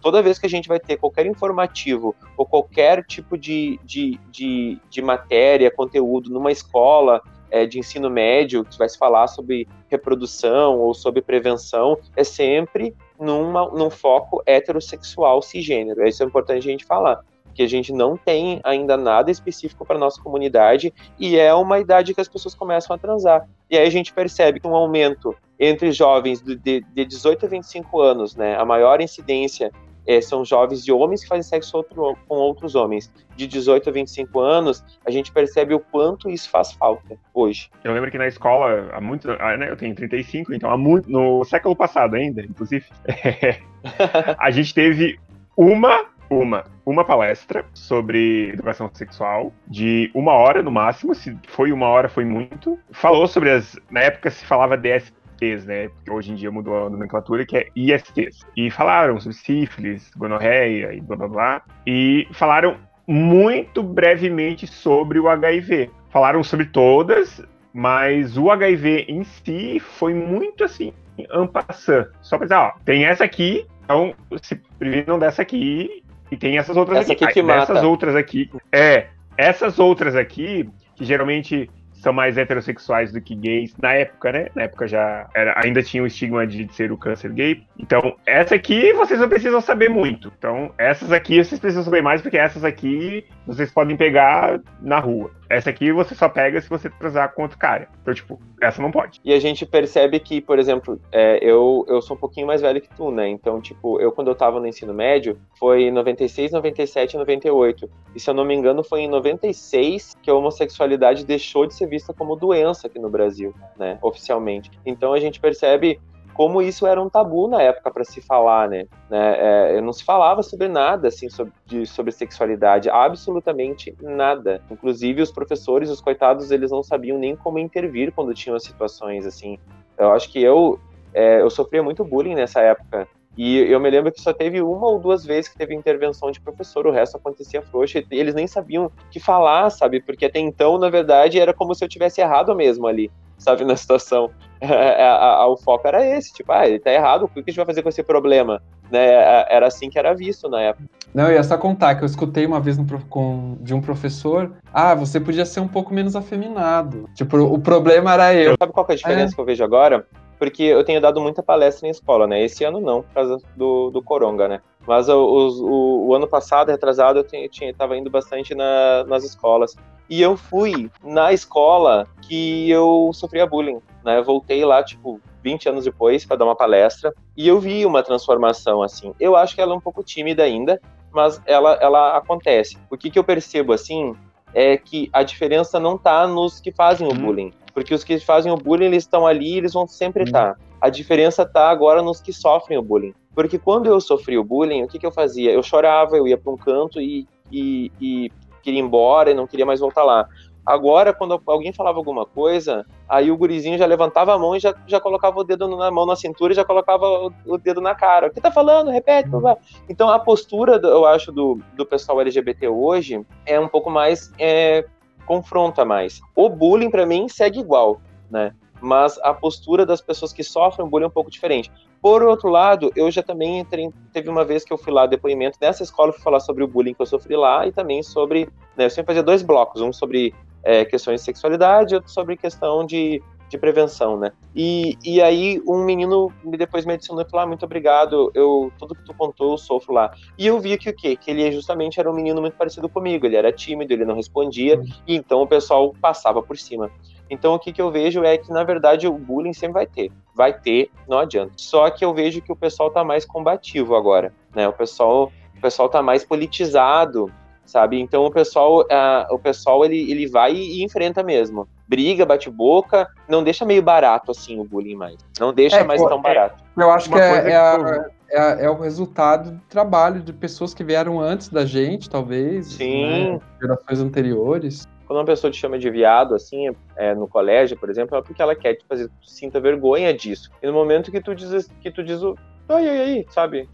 Toda vez que a gente vai ter qualquer informativo ou qualquer tipo de, de, de, de matéria, conteúdo numa escola é, de ensino médio, que vai se falar sobre reprodução ou sobre prevenção, é sempre numa, num foco heterossexual cisgênero. Isso é importante a gente falar que a gente não tem ainda nada específico para nossa comunidade e é uma idade que as pessoas começam a transar. E aí a gente percebe que um aumento entre jovens de, de 18 a 25 anos, né, a maior incidência é, são jovens de homens que fazem sexo outro, com outros homens. De 18 a 25 anos, a gente percebe o quanto isso faz falta hoje. Eu lembro que na escola, há muito, ah, né, eu tenho 35, então há muito, no século passado ainda, inclusive, a gente teve uma uma, uma palestra sobre educação sexual, de uma hora no máximo, se foi uma hora foi muito. Falou sobre as. Na época se falava DS, ISTs, né? Hoje em dia mudou a nomenclatura, que é ISTs. E falaram sobre sífilis, gonorreia e blá blá blá. E falaram muito brevemente sobre o HIV. Falaram sobre todas, mas o HIV em si foi muito assim, ampassant. Só pra dizer, ó, tem essa aqui, então se previnam dessa aqui, e tem essas outras essa aqui. aqui que mata. Essas outras aqui. É, essas outras aqui, que geralmente são mais heterossexuais do que gays na época, né? Na época já era, ainda tinha o estigma de ser o câncer gay. Então, essa aqui vocês não precisam saber muito. Então, essas aqui vocês precisam saber mais, porque essas aqui vocês podem pegar na rua. Essa aqui você só pega se você transar com outro cara. Então, tipo, essa não pode. E a gente percebe que, por exemplo, é, eu, eu sou um pouquinho mais velho que tu, né? Então, tipo, eu quando eu tava no ensino médio, foi em 96, 97 98. E se eu não me engano, foi em 96 que a homossexualidade deixou de ser vista como doença aqui no Brasil, né? Oficialmente. Então a gente percebe como isso era um tabu na época para se falar, né? né? É, não se falava sobre nada assim sobre, de, sobre sexualidade, absolutamente nada. Inclusive os professores, os coitados, eles não sabiam nem como intervir quando tinham situações assim. Eu acho que eu é, eu sofria muito bullying nessa época. E eu me lembro que só teve uma ou duas vezes que teve intervenção de professor, o resto acontecia frouxo, e eles nem sabiam o que falar, sabe? Porque até então, na verdade, era como se eu tivesse errado mesmo ali, sabe, na situação. É, a, a, o foco era esse, tipo, ah, ele tá errado, o que a gente vai fazer com esse problema? Né? Era assim que era visto na época. Não, eu ia só contar que eu escutei uma vez no, com, de um professor, ah, você podia ser um pouco menos afeminado. Tipo, o problema era eu. Sabe qual é a diferença é. que eu vejo agora? Porque eu tenho dado muita palestra em escola, né? Esse ano não, por causa do, do Coronga, né? Mas o, o, o ano passado, retrasado, eu tinha, tinha, tava indo bastante na, nas escolas. E eu fui na escola que eu sofria bullying, né? Eu voltei lá, tipo, 20 anos depois para dar uma palestra e eu vi uma transformação assim. Eu acho que ela é um pouco tímida ainda, mas ela, ela acontece. O que, que eu percebo assim é que a diferença não tá nos que fazem o uhum. bullying, porque os que fazem o bullying eles estão ali, eles vão sempre estar. Uhum. Tá. A diferença tá agora nos que sofrem o bullying. Porque quando eu sofri o bullying, o que, que eu fazia? Eu chorava, eu ia para um canto e, e, e queria ir embora e não queria mais voltar lá. Agora, quando alguém falava alguma coisa, aí o gurizinho já levantava a mão e já, já colocava o dedo na mão na cintura e já colocava o, o dedo na cara. O que tá falando? Repete. Blá, Então a postura, eu acho, do, do pessoal LGBT hoje é um pouco mais. É, confronta mais. O bullying, para mim, segue igual, né? Mas a postura das pessoas que sofrem bullying é um pouco diferente. Por outro lado, eu já também entrei, teve uma vez que eu fui lá depoimento nessa escola, fui falar sobre o bullying que eu sofri lá e também sobre, né, eu sempre fazia dois blocos, um sobre é, questões de sexualidade, outro sobre questão de, de prevenção, né? E, e aí um menino depois me adicionou e falou, ah, muito obrigado, eu, tudo que tu contou eu sofro lá. E eu vi que o quê? Que ele justamente era um menino muito parecido comigo, ele era tímido, ele não respondia, uhum. e então o pessoal passava por cima. Então o que, que eu vejo é que, na verdade, o bullying sempre vai ter. Vai ter, não adianta. Só que eu vejo que o pessoal tá mais combativo agora, né? O pessoal, o pessoal tá mais politizado, sabe? Então o pessoal, uh, o pessoal ele, ele vai e enfrenta mesmo. Briga, bate boca, não deixa meio barato assim o bullying mais. Não deixa é, mais tão é, barato. Eu acho que é, é, a, é, é, o resultado do trabalho de pessoas que vieram antes da gente, talvez. Sim. Né? Gerações anteriores. Quando uma pessoa te chama de viado, assim, é, no colégio, por exemplo, é porque ela quer te fazer que tu sinta vergonha disso. E no momento que tu diz, que tu diz o. Ai, ai, ai, sabe?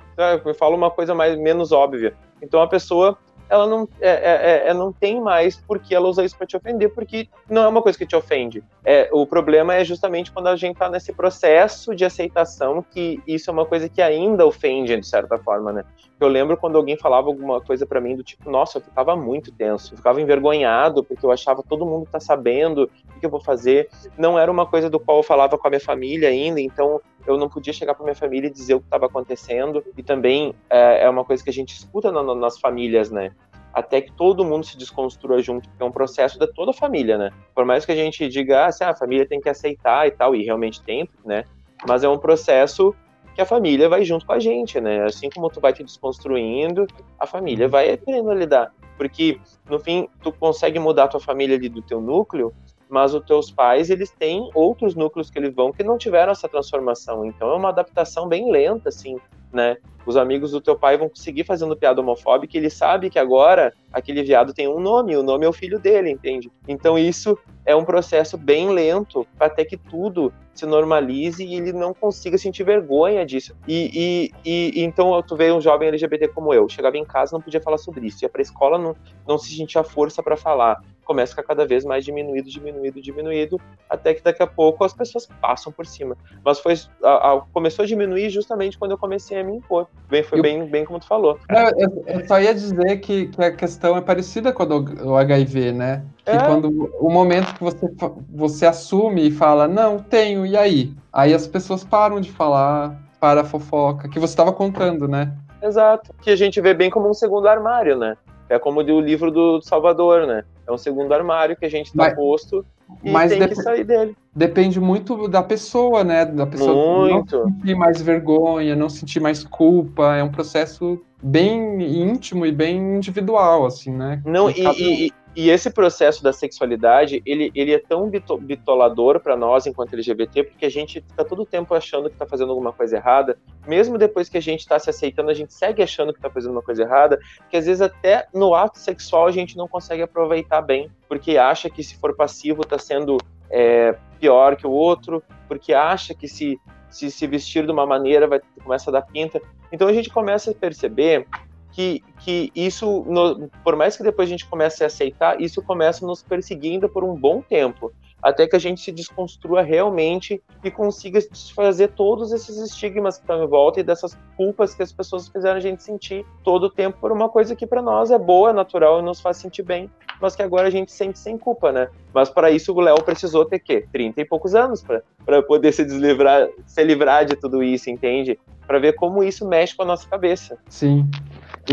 Eu falo uma coisa mais, menos óbvia. Então a pessoa ela não, é, é, é, não tem mais por que ela usar isso para te ofender, porque não é uma coisa que te ofende. É, o problema é justamente quando a gente está nesse processo de aceitação que isso é uma coisa que ainda ofende, de certa forma, né? Eu lembro quando alguém falava alguma coisa para mim do tipo, nossa, eu ficava muito tenso, eu ficava envergonhado, porque eu achava todo mundo tá sabendo o que eu vou fazer. Não era uma coisa do qual eu falava com a minha família ainda, então eu não podia chegar para minha família e dizer o que estava acontecendo. E também é, é, uma coisa que a gente escuta na, nas famílias, né? Até que todo mundo se desconstrua junto, é um processo da toda a família, né? Por mais que a gente diga, ah, assim, ah, a família tem que aceitar e tal, e realmente tem, né? Mas é um processo que a família vai junto com a gente, né? Assim como tu vai te desconstruindo, a família vai aprendendo a lidar. Porque, no fim, tu consegue mudar a tua família ali do teu núcleo, mas os teus pais, eles têm outros núcleos que eles vão que não tiveram essa transformação. Então é uma adaptação bem lenta, assim, né? Os amigos do teu pai vão conseguir fazendo piada homofóbica, ele sabe que agora aquele viado tem um nome, o nome é o filho dele, entende? Então isso é um processo bem lento até que tudo se normalize e ele não consiga sentir vergonha disso. E, e, e então tu vê um jovem LGBT como eu, chegava em casa não podia falar sobre isso, ia para a escola não, não se sentia força para falar começa a ficar cada vez mais diminuído, diminuído, diminuído, até que daqui a pouco as pessoas passam por cima. Mas foi a, a, começou a diminuir justamente quando eu comecei a me impor. Bem, foi eu, bem, bem como tu falou. Eu, eu, só ia dizer que, que a questão é parecida com o, o HIV, né? É. quando o momento que você, você assume e fala, não, tenho, e aí? Aí as pessoas param de falar, para a fofoca, que você estava contando, né? Exato. Que a gente vê bem como um segundo armário, né? É como o livro do Salvador, né? É um segundo armário que a gente está posto e mas tem que sair dele. Depende muito da pessoa, né? Da pessoa muito. não sentir mais vergonha, não sentir mais culpa. É um processo bem íntimo e bem individual, assim, né? Não, e, e, e esse processo da sexualidade, ele, ele é tão bitolador para nós enquanto LGBT, porque a gente está todo tempo achando que está fazendo alguma coisa errada, mesmo depois que a gente está se aceitando, a gente segue achando que está fazendo uma coisa errada, que às vezes até no ato sexual a gente não consegue aproveitar bem, porque acha que se for passivo está sendo é, pior que o outro, porque acha que se, se se vestir de uma maneira vai começa a dar pinta. Então a gente começa a perceber que, que isso, no, por mais que depois a gente comece a aceitar, isso começa nos perseguindo por um bom tempo, até que a gente se desconstrua realmente e consiga desfazer todos esses estigmas que estão em volta e dessas culpas que as pessoas fizeram a gente sentir todo o tempo por uma coisa que para nós é boa, natural e nos faz sentir bem, mas que agora a gente sente sem culpa, né? Mas para isso o Léo precisou ter quê? 30 e poucos anos para poder se deslivrar, se livrar de tudo isso, entende? Para ver como isso mexe com a nossa cabeça. Sim.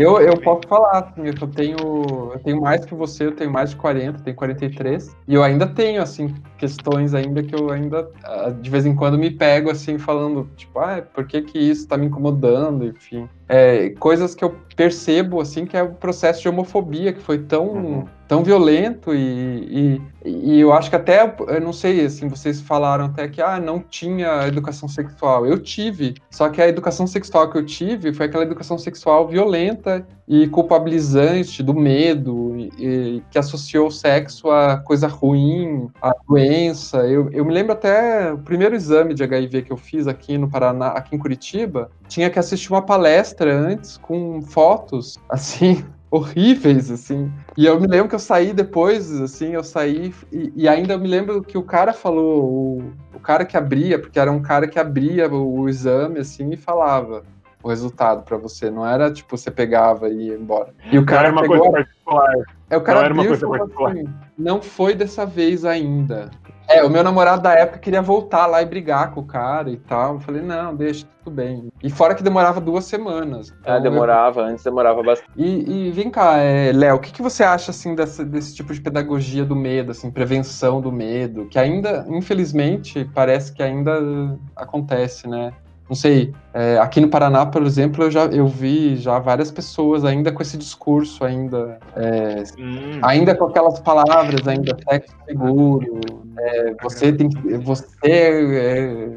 Eu, eu posso falar, assim, eu tenho, eu tenho mais que você, eu tenho mais de 40, tenho 43, e eu ainda tenho, assim, questões ainda que eu ainda, ah, de vez em quando, me pego, assim, falando, tipo, ah, por que que isso tá me incomodando, enfim é, coisas que eu percebo, assim, que é o processo de homofobia, que foi tão, uhum. tão violento e, e, e, eu acho que até, eu não sei, assim, vocês falaram até que, ah, não tinha educação sexual. Eu tive, só que a educação sexual que eu tive foi aquela educação sexual violenta e culpabilizante do medo, e, que associou o sexo a coisa ruim, a doença. Eu, eu me lembro até o primeiro exame de HIV que eu fiz aqui no Paraná, aqui em Curitiba, tinha que assistir uma palestra antes com fotos, assim, horríveis, assim. E eu me lembro que eu saí depois, assim, eu saí e, e ainda me lembro que o cara falou, o, o, cara que abria, porque era um cara que abria o, o exame, assim, e falava o resultado para você. Não era tipo você pegava e ia embora. E o cara não era uma pegou, coisa particular. É, o cara não era uma coisa particular. Assim, não foi dessa vez ainda. É, o meu namorado da época queria voltar lá e brigar com o cara e tal. Eu falei, não, deixa, tudo bem. E fora que demorava duas semanas. Então é, demorava, eu... antes demorava bastante. E, e vem cá, é, Léo, o que, que você acha, assim, dessa, desse tipo de pedagogia do medo, assim, prevenção do medo, que ainda, infelizmente, parece que ainda acontece, né? Não sei, é, aqui no Paraná, por exemplo, eu já eu vi já várias pessoas ainda com esse discurso, ainda, é, hum. ainda com aquelas palavras, ainda sexo seguro, é, você tem que, você é,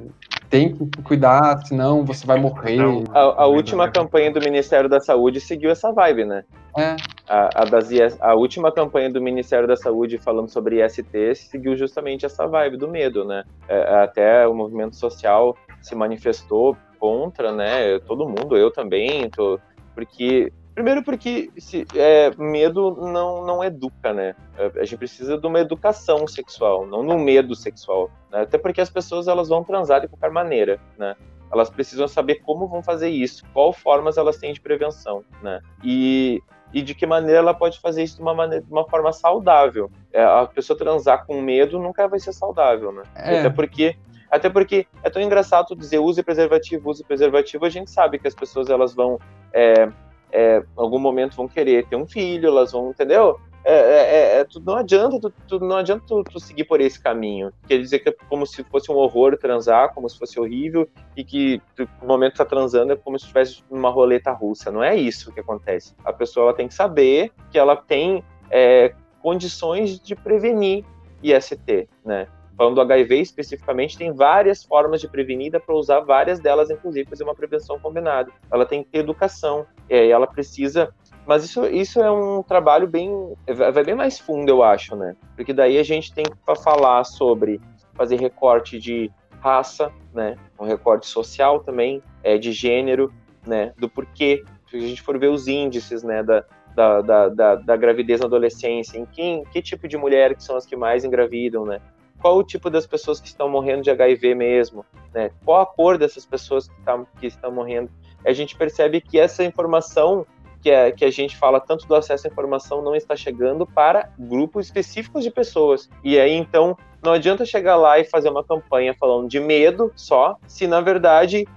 tem que cuidar, senão você vai morrer. A, a última campanha do Ministério da Saúde seguiu essa vibe, né? É. A, a, das a última campanha do Ministério da Saúde falando sobre IST seguiu justamente essa vibe do medo, né? É, até o movimento social se manifestou contra, né? Todo mundo, eu também, tô, porque Primeiro porque se, é, medo não, não educa, né? É, a gente precisa de uma educação sexual, não no medo sexual. Né? Até porque as pessoas elas vão transar de qualquer maneira, né? Elas precisam saber como vão fazer isso, qual formas elas têm de prevenção, né? E, e de que maneira ela pode fazer isso de uma, maneira, de uma forma saudável. É, a pessoa transar com medo nunca vai ser saudável, né? É. Até porque até porque é tão engraçado dizer use preservativo, use preservativo. A gente sabe que as pessoas elas vão é, é, em algum momento vão querer ter um filho, elas vão, entendeu? É, é, é, é tu, não adianta, tu, tu não adianta tu, tu, seguir por esse caminho. Quer dizer que é como se fosse um horror transar, como se fosse horrível, e que tu, no momento que tá transando é como se estivesse numa roleta russa. Não é isso que acontece. A pessoa ela tem que saber que ela tem é, condições de prevenir IST, né? Falando do HIV especificamente, tem várias formas de prevenir, dá para usar várias delas, inclusive, fazer uma prevenção combinada. Ela tem que ter educação, é, ela precisa. Mas isso, isso é um trabalho bem. vai bem mais fundo, eu acho, né? Porque daí a gente tem que falar sobre fazer recorte de raça, né? Um recorte social também, é, de gênero, né? Do porquê. Se a gente for ver os índices, né? Da, da, da, da, da, gravidez na adolescência, em que, que tipo de mulher que são as que mais engravidam, né? Qual o tipo das pessoas que estão morrendo de HIV mesmo, né? Qual a cor dessas pessoas que, tá, que estão morrendo? A gente percebe que essa informação que, é, que a gente fala tanto do acesso à informação não está chegando para grupos específicos de pessoas. E aí, então, não adianta chegar lá e fazer uma campanha falando de medo só, se na verdade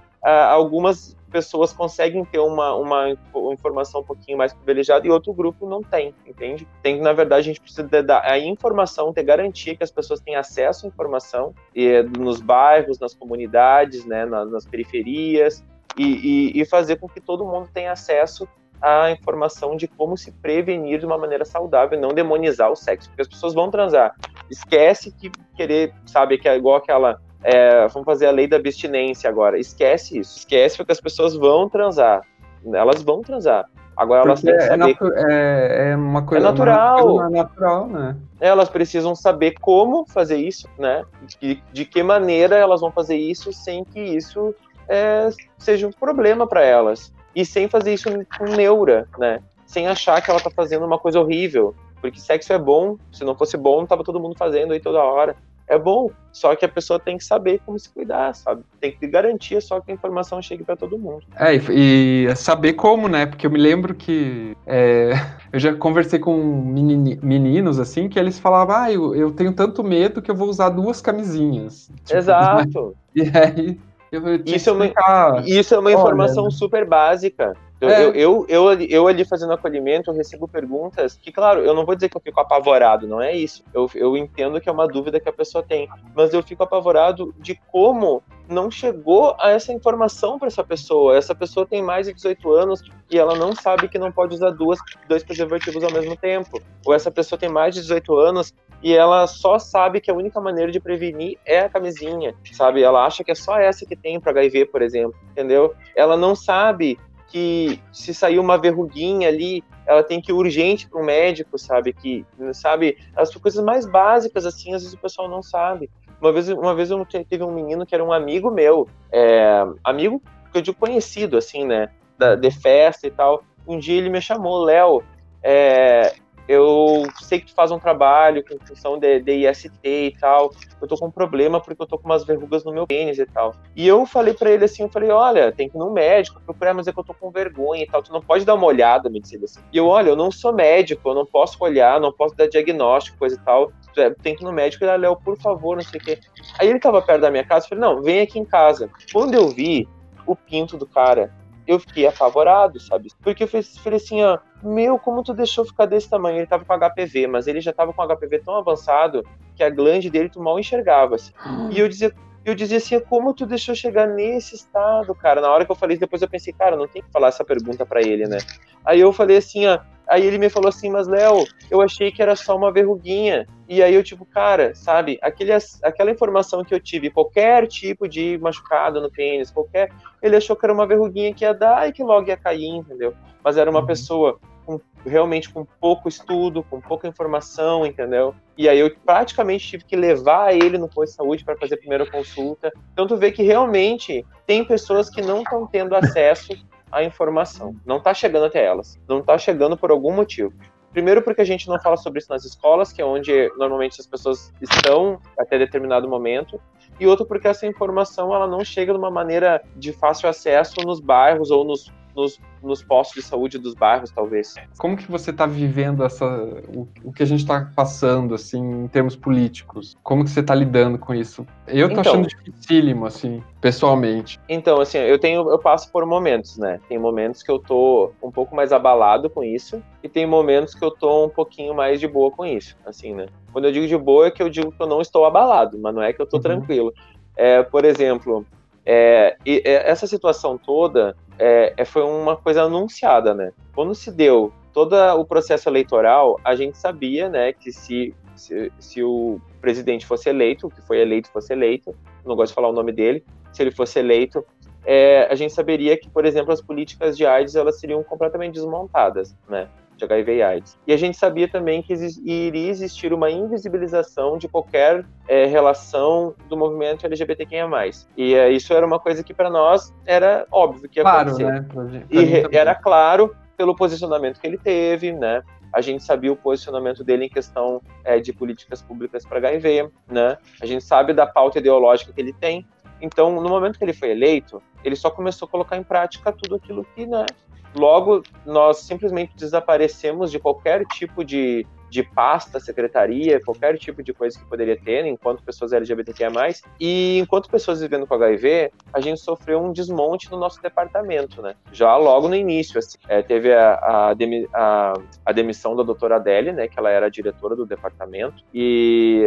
algumas pessoas conseguem ter uma, uma informação um pouquinho mais privilegiada e outro grupo não tem, entende? Tem na verdade, a gente precisa dar a informação, ter garantia que as pessoas têm acesso à informação e, nos bairros, nas comunidades, né, nas, nas periferias e, e, e fazer com que todo mundo tenha acesso à informação de como se prevenir de uma maneira saudável, não demonizar o sexo, porque as pessoas vão transar. Esquece que querer, sabe, que é igual aquela é, vamos fazer a lei da abstinência agora. Esquece isso. Esquece porque as pessoas vão transar. Elas vão transar. Agora porque elas têm que é saber. É, é, uma coisa é natural. Uma coisa natural, né? Elas precisam saber como fazer isso, né? De, de que maneira elas vão fazer isso sem que isso é, seja um problema para elas. E sem fazer isso com neura, né? Sem achar que ela tá fazendo uma coisa horrível. Porque sexo é bom, se não fosse bom, não tava todo mundo fazendo aí toda hora é bom, só que a pessoa tem que saber como se cuidar, sabe? Tem que garantir só que a informação chegue para todo mundo. É, e, saber como, né? Porque eu me lembro que é, eu já conversei com meninos, assim, que eles falavam, ah, eu, eu tenho tanto medo que eu vou usar duas camisinhas. Tipo, Exato. E aí... Eu, eu isso, é uma, isso é uma informação Olha, super básica. Eu, é. eu, eu, eu, eu, ali fazendo acolhimento, eu recebo perguntas que, claro, eu não vou dizer que eu fico apavorado, não é isso. Eu, eu entendo que é uma dúvida que a pessoa tem, mas eu fico apavorado de como não chegou a essa informação para essa pessoa. Essa pessoa tem mais de 18 anos e ela não sabe que não pode usar duas, dois preservativos ao mesmo tempo. Ou essa pessoa tem mais de 18 anos e ela só sabe que a única maneira de prevenir é a camisinha, sabe? Ela acha que é só essa que tem para HIV, por exemplo, entendeu? Ela não sabe que se sair uma verruguinha ali, ela tem que ir urgente para um médico, sabe? Que, sabe, as coisas mais básicas, assim, às vezes o pessoal não sabe. Uma vez, uma vez eu teve um menino que era um amigo meu, é, amigo que eu digo conhecido, assim, né? Da, de festa e tal. Um dia ele me chamou, Léo, é, eu sei que tu faz um trabalho com função de, de IST e tal, eu tô com um problema porque eu tô com umas verrugas no meu pênis e tal. E eu falei para ele assim, eu falei, olha, tem que ir no médico, procurar, mas é que eu tô com vergonha e tal, tu não pode dar uma olhada, me disse ele assim. E eu, olha, eu não sou médico, eu não posso olhar, não posso dar diagnóstico, coisa e tal, é, tem que ir no médico e Léo, por favor, não sei o quê. Aí ele tava perto da minha casa, eu falei, não, vem aqui em casa. Quando eu vi o pinto do cara, eu fiquei apavorado, sabe? Porque eu falei assim, ó, meu, como tu deixou ficar desse tamanho? Ele tava com HPV, mas ele já tava com HPV tão avançado que a glande dele tu mal enxergava. Assim. E eu dizia, eu dizia assim, como tu deixou chegar nesse estado, cara? Na hora que eu falei, depois eu pensei, cara, não tem que falar essa pergunta para ele, né? Aí eu falei assim, ó, aí ele me falou assim, mas Léo, eu achei que era só uma verruguinha. E aí eu tipo, cara, sabe, aquele, aquela informação que eu tive, qualquer tipo de machucado no pênis, qualquer, ele achou que era uma verruguinha que ia dar e que logo ia cair, entendeu? Mas era uma uhum. pessoa com, realmente com pouco estudo, com pouca informação, entendeu? E aí eu praticamente tive que levar ele no posto de saúde para fazer a primeira consulta. Então tu vê que realmente tem pessoas que não estão tendo acesso à informação, não está chegando até elas, não está chegando por algum motivo. Primeiro porque a gente não fala sobre isso nas escolas, que é onde normalmente as pessoas estão até determinado momento, e outro porque essa informação ela não chega de uma maneira de fácil acesso nos bairros ou nos nos, nos postos de saúde dos bairros, talvez. Como que você está vivendo essa, o, o que a gente está passando, assim, em termos políticos? Como que você está lidando com isso? Eu tô então, achando dificílimo, assim, pessoalmente. Então, assim, eu tenho, eu passo por momentos, né? Tem momentos que eu tô um pouco mais abalado com isso e tem momentos que eu tô um pouquinho mais de boa com isso, assim, né? Quando eu digo de boa é que eu digo que eu não estou abalado, mas não é que eu tô uhum. tranquilo. É, por exemplo, é, e, é, essa situação toda é, é, foi uma coisa anunciada, né? Quando se deu todo o processo eleitoral, a gente sabia, né, que se, se, se o presidente fosse eleito, que foi eleito fosse eleito, não gosto de falar o nome dele, se ele fosse eleito, é, a gente saberia que, por exemplo, as políticas de AIDS elas seriam completamente desmontadas, né? De HIV e AIDS. E a gente sabia também que iria existir uma invisibilização de qualquer é, relação do movimento LGBTQIA+. E é, isso era uma coisa que para nós era óbvio que ia claro, acontecer. Né? Pra, pra e era claro pelo posicionamento que ele teve, né? A gente sabia o posicionamento dele em questão é, de políticas públicas para HIV, né? A gente sabe da pauta ideológica que ele tem. Então, no momento que ele foi eleito, ele só começou a colocar em prática tudo aquilo que, né, Logo, nós simplesmente desaparecemos de qualquer tipo de, de pasta, secretaria, qualquer tipo de coisa que poderia ter, né, enquanto pessoas LGBTQIA+. E enquanto pessoas vivendo com HIV, a gente sofreu um desmonte no nosso departamento, né? Já logo no início, assim, é, teve a, a, a, a, demissão da doutora Adélia, né, que ela era a diretora do departamento, e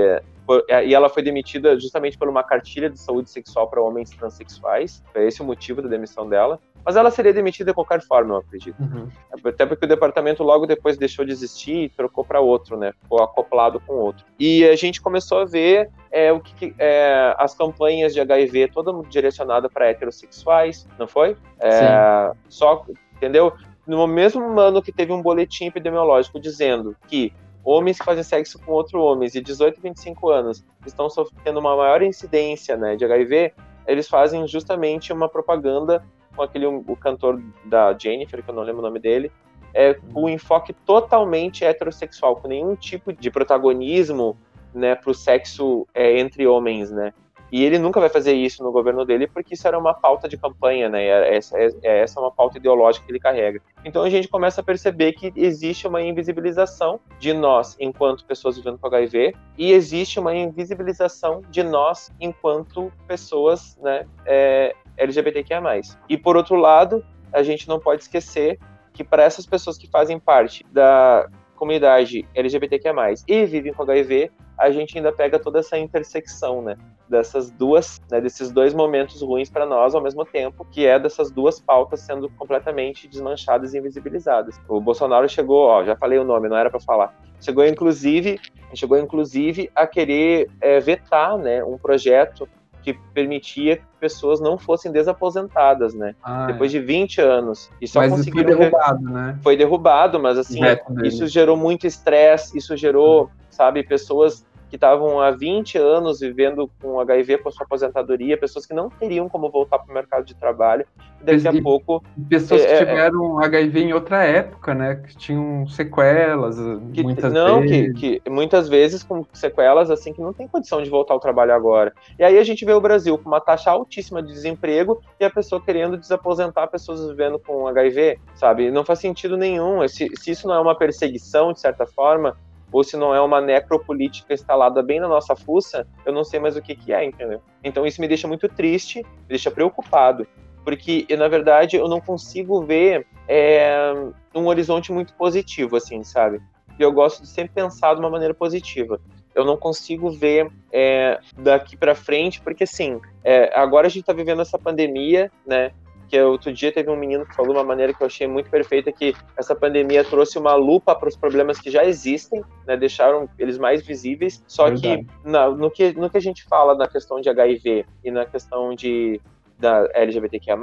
é, e ela foi demitida justamente por uma cartilha de saúde sexual para homens transexuais. Foi esse o motivo da demissão dela. Mas ela seria demitida de qualquer forma, eu acredito. Uhum. Até porque o departamento logo depois deixou de existir e trocou para outro, né? Ficou acoplado com outro. E a gente começou a ver é, o que, é, as campanhas de HIV toda direcionada para heterossexuais, não foi? É, só, entendeu? No mesmo ano que teve um boletim epidemiológico dizendo que homens que fazem sexo com outros homens de 18 e 25 anos estão tendo uma maior incidência né, de HIV, eles fazem justamente uma propaganda com aquele o cantor da Jennifer, que eu não lembro o nome dele, é com um enfoque totalmente heterossexual, com nenhum tipo de protagonismo né, para o sexo é, entre homens, né? E ele nunca vai fazer isso no governo dele, porque isso era uma pauta de campanha, né? É, essa, é, é, essa é uma pauta ideológica que ele carrega. Então a gente começa a perceber que existe uma invisibilização de nós enquanto pessoas vivendo com HIV e existe uma invisibilização de nós enquanto pessoas né, é, LGBTQIA+. E por outro lado, a gente não pode esquecer que para essas pessoas que fazem parte da comunidade LGBTQIA+, e vivem com HIV, a gente ainda pega toda essa intersecção, né? Dessas duas, né, desses dois momentos ruins para nós ao mesmo tempo, que é dessas duas pautas sendo completamente desmanchadas e invisibilizadas. O Bolsonaro chegou, ó, já falei o nome, não era para falar. Chegou inclusive, chegou inclusive a querer é, vetar, né, um projeto que permitia que pessoas não fossem desaposentadas, né? Ah, Depois é. de 20 anos. E só mas conseguiram. Foi derrubado, né? Foi derrubado, mas assim, isso gerou muito estresse, isso gerou, sabe, pessoas que estavam há 20 anos vivendo com HIV com sua aposentadoria, pessoas que não teriam como voltar para o mercado de trabalho, daqui e, a pouco... Pessoas é, que é, tiveram é, HIV em outra época, né, que tinham sequelas, que, muitas não, vezes. Que, que muitas vezes com sequelas, assim, que não tem condição de voltar ao trabalho agora. E aí a gente vê o Brasil com uma taxa altíssima de desemprego e a pessoa querendo desaposentar pessoas vivendo com HIV, sabe? Não faz sentido nenhum. Se, se isso não é uma perseguição, de certa forma, ou se não é uma necropolítica instalada bem na nossa fuça, eu não sei mais o que, que é, entendeu? Então isso me deixa muito triste, me deixa preocupado, porque na verdade eu não consigo ver é, um horizonte muito positivo, assim, sabe? E eu gosto de sempre pensar de uma maneira positiva. eu não consigo ver é, daqui para frente, porque assim, é, agora a gente está vivendo essa pandemia, né? Que outro dia teve um menino que falou de uma maneira que eu achei muito perfeita que essa pandemia trouxe uma lupa para os problemas que já existem, né? Deixaram eles mais visíveis. Só Verdade. que, na, no que no que a gente fala na questão de HIV e na questão de da LGBTQIA+,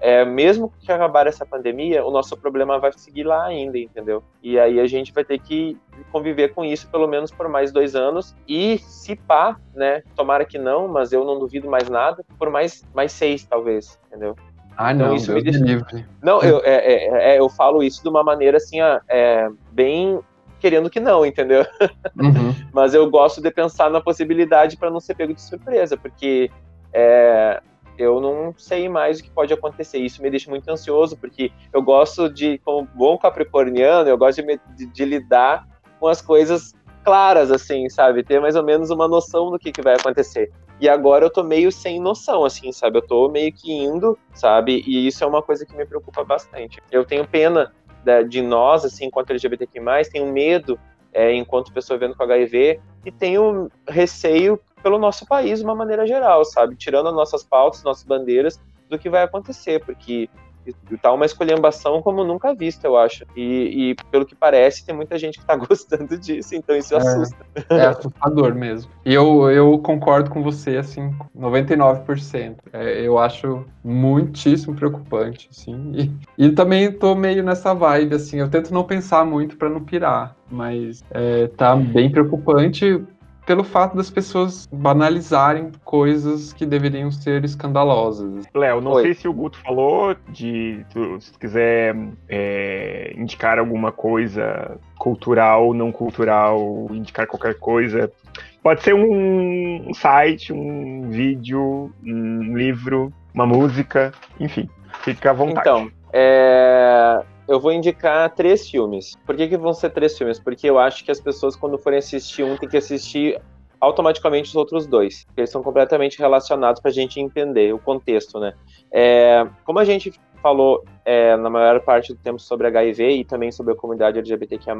é, mesmo que acabar essa pandemia, o nosso problema vai seguir lá ainda, entendeu? E aí a gente vai ter que conviver com isso pelo menos por mais dois anos e se pá, né, tomara que não, mas eu não duvido mais nada, por mais, mais seis talvez, entendeu? Ah, então, não, isso Deus me deixa... livre. Não, eu, é, é, é, eu falo isso de uma maneira assim, é, bem querendo que não, entendeu? Uhum. Mas eu gosto de pensar na possibilidade para não ser pego de surpresa, porque é, eu não sei mais o que pode acontecer. Isso me deixa muito ansioso, porque eu gosto de, como bom capricorniano, eu gosto de, de, de lidar com as coisas claras, assim, sabe? Ter mais ou menos uma noção do que, que vai acontecer. E agora eu tô meio sem noção, assim, sabe? Eu tô meio que indo, sabe? E isso é uma coisa que me preocupa bastante. Eu tenho pena de nós, assim, enquanto LGBTQ+, tenho medo é, enquanto pessoa vendo com HIV, e tenho receio pelo nosso país de uma maneira geral, sabe? Tirando as nossas pautas, nossas bandeiras, do que vai acontecer, porque tá uma escolhambação como nunca vista, eu acho. E, e, pelo que parece, tem muita gente que tá gostando disso, então isso é, assusta. É assustador mesmo. E eu, eu concordo com você, assim, 99%. É, eu acho muitíssimo preocupante, assim. E, e também tô meio nessa vibe, assim, eu tento não pensar muito para não pirar, mas é, tá bem preocupante pelo fato das pessoas banalizarem coisas que deveriam ser escandalosas. Léo, não Oi. sei se o Guto falou de tu, se tu quiser é, indicar alguma coisa cultural, não cultural, indicar qualquer coisa. Pode ser um site, um vídeo, um livro, uma música, enfim, fica à vontade. Então, é, eu vou indicar três filmes. Por que, que vão ser três filmes? Porque eu acho que as pessoas, quando forem assistir um, tem que assistir automaticamente os outros dois. Eles são completamente relacionados para a gente entender o contexto, né? É, como a gente falou é, na maior parte do tempo sobre HIV e também sobre a comunidade LGBTQIA+,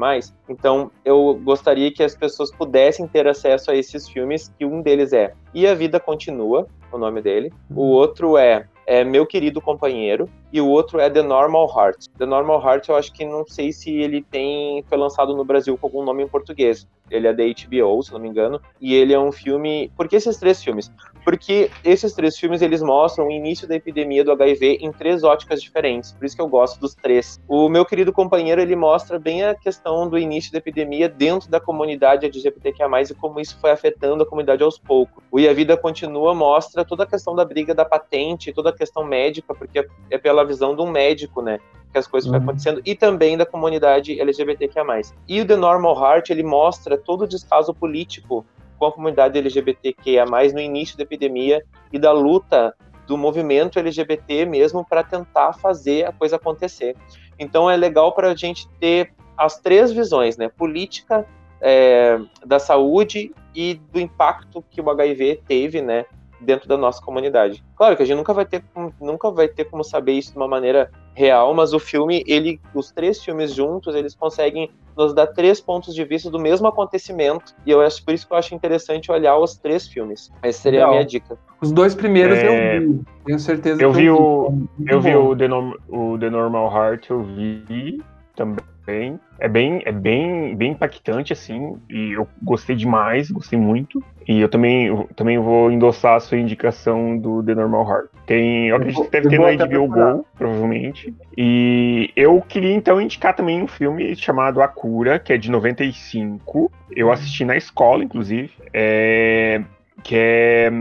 então eu gostaria que as pessoas pudessem ter acesso a esses filmes, que um deles é E a Vida Continua, o nome dele, o outro é é Meu Querido Companheiro, e o outro é The Normal Heart. The Normal Heart eu acho que não sei se ele tem foi lançado no Brasil com algum nome em português. Ele é da HBO, se não me engano, e ele é um filme. Por que esses três filmes? Porque esses três filmes eles mostram o início da epidemia do HIV em três óticas diferentes. Por isso que eu gosto dos três. O meu querido companheiro ele mostra bem a questão do início da epidemia dentro da comunidade LGBTQIA+, e como isso foi afetando a comunidade aos poucos. O E a Vida Continua mostra toda a questão da briga da patente, toda a questão médica, porque é pela visão de um médico, né? Que as coisas uhum. foram acontecendo, e também da comunidade LGBTQIA. E o The Normal Heart, ele mostra todo o descaso político com a comunidade LGBTQIA, no início da epidemia e da luta do movimento LGBT mesmo para tentar fazer a coisa acontecer. Então é legal para a gente ter as três visões, né? Política, é, da saúde e do impacto que o HIV teve, né? Dentro da nossa comunidade. Claro que a gente nunca vai ter nunca vai ter como saber isso de uma maneira real, mas o filme, ele, os três filmes juntos, eles conseguem nos dar três pontos de vista do mesmo acontecimento. E eu acho por isso que eu acho interessante olhar os três filmes. Essa seria Legal. a minha dica. Os dois primeiros é... eu vi, tenho certeza. Eu vi o, eu vi o The, Norm, o The Normal Heart, eu vi também bem. É bem, é bem, bem impactante, assim, e eu gostei demais, gostei muito. E eu também, eu também vou endossar a sua indicação do The Normal Heart. Tem, eu acredito que deve ter no HBO Go, provavelmente. E eu queria então indicar também um filme chamado A Cura, que é de 95. Eu assisti na escola, inclusive. É, que é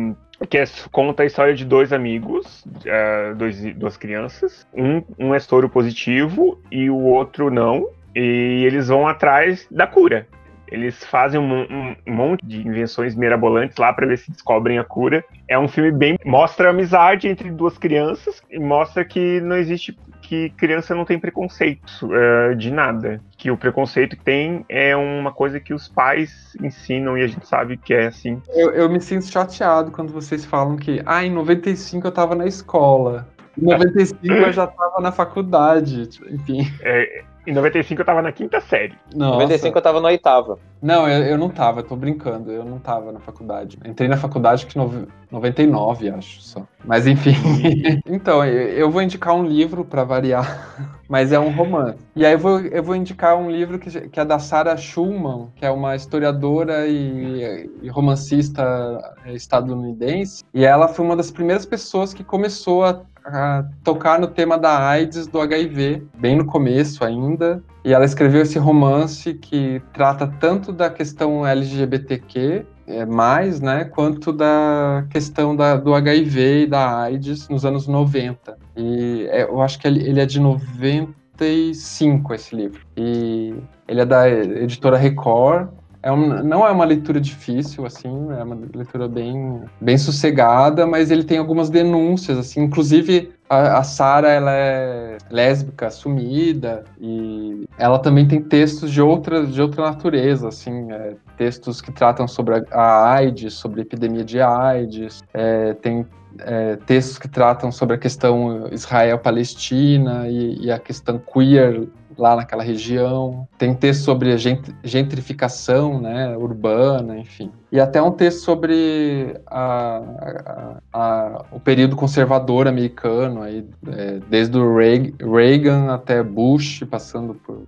que é, conta a história de dois amigos, uh, dois, duas crianças. Um, um é soro positivo e o outro não. E eles vão atrás da cura. Eles fazem um, um, um monte de invenções mirabolantes lá para ver se descobrem a cura. É um filme bem. mostra a amizade entre duas crianças e mostra que não existe. que criança não tem preconceito uh, de nada. Que o preconceito que tem é uma coisa que os pais ensinam e a gente sabe que é assim. Eu, eu me sinto chateado quando vocês falam que, ah, em 95 eu tava na escola. Em 95 eu já tava na faculdade, enfim. É, em 95 eu tava na quinta série. Em 95 eu tava na oitava. Não, eu, eu não tava, tô brincando, eu não tava na faculdade. Entrei na faculdade que no, 99, acho só. Mas enfim. então, eu vou indicar um livro para variar, mas é um romance. E aí eu vou, eu vou indicar um livro que, que é da Sarah Schulman, que é uma historiadora e, e romancista estadunidense. E ela foi uma das primeiras pessoas que começou a tocar no tema da AIDS, do HIV, bem no começo ainda. E ela escreveu esse romance que trata tanto da questão LGBTQ, é, mais, né, quanto da questão da, do HIV e da AIDS nos anos 90. E é, eu acho que ele, ele é de 95, esse livro. E ele é da editora Record, é um, não é uma leitura difícil, assim, é uma leitura bem, bem sossegada, mas ele tem algumas denúncias, assim, inclusive a, a Sara ela é lésbica assumida e ela também tem textos de outra, de outra natureza, assim, é, textos que tratam sobre a, AIDS, sobre a epidemia de AIDS, é, tem é, textos que tratam sobre a questão Israel-Palestina e, e, a questão queer lá naquela região. Tem texto sobre gentrificação né, urbana, enfim. E até um texto sobre a, a, a, o período conservador americano, aí, é, desde o Reagan até Bush, passando por,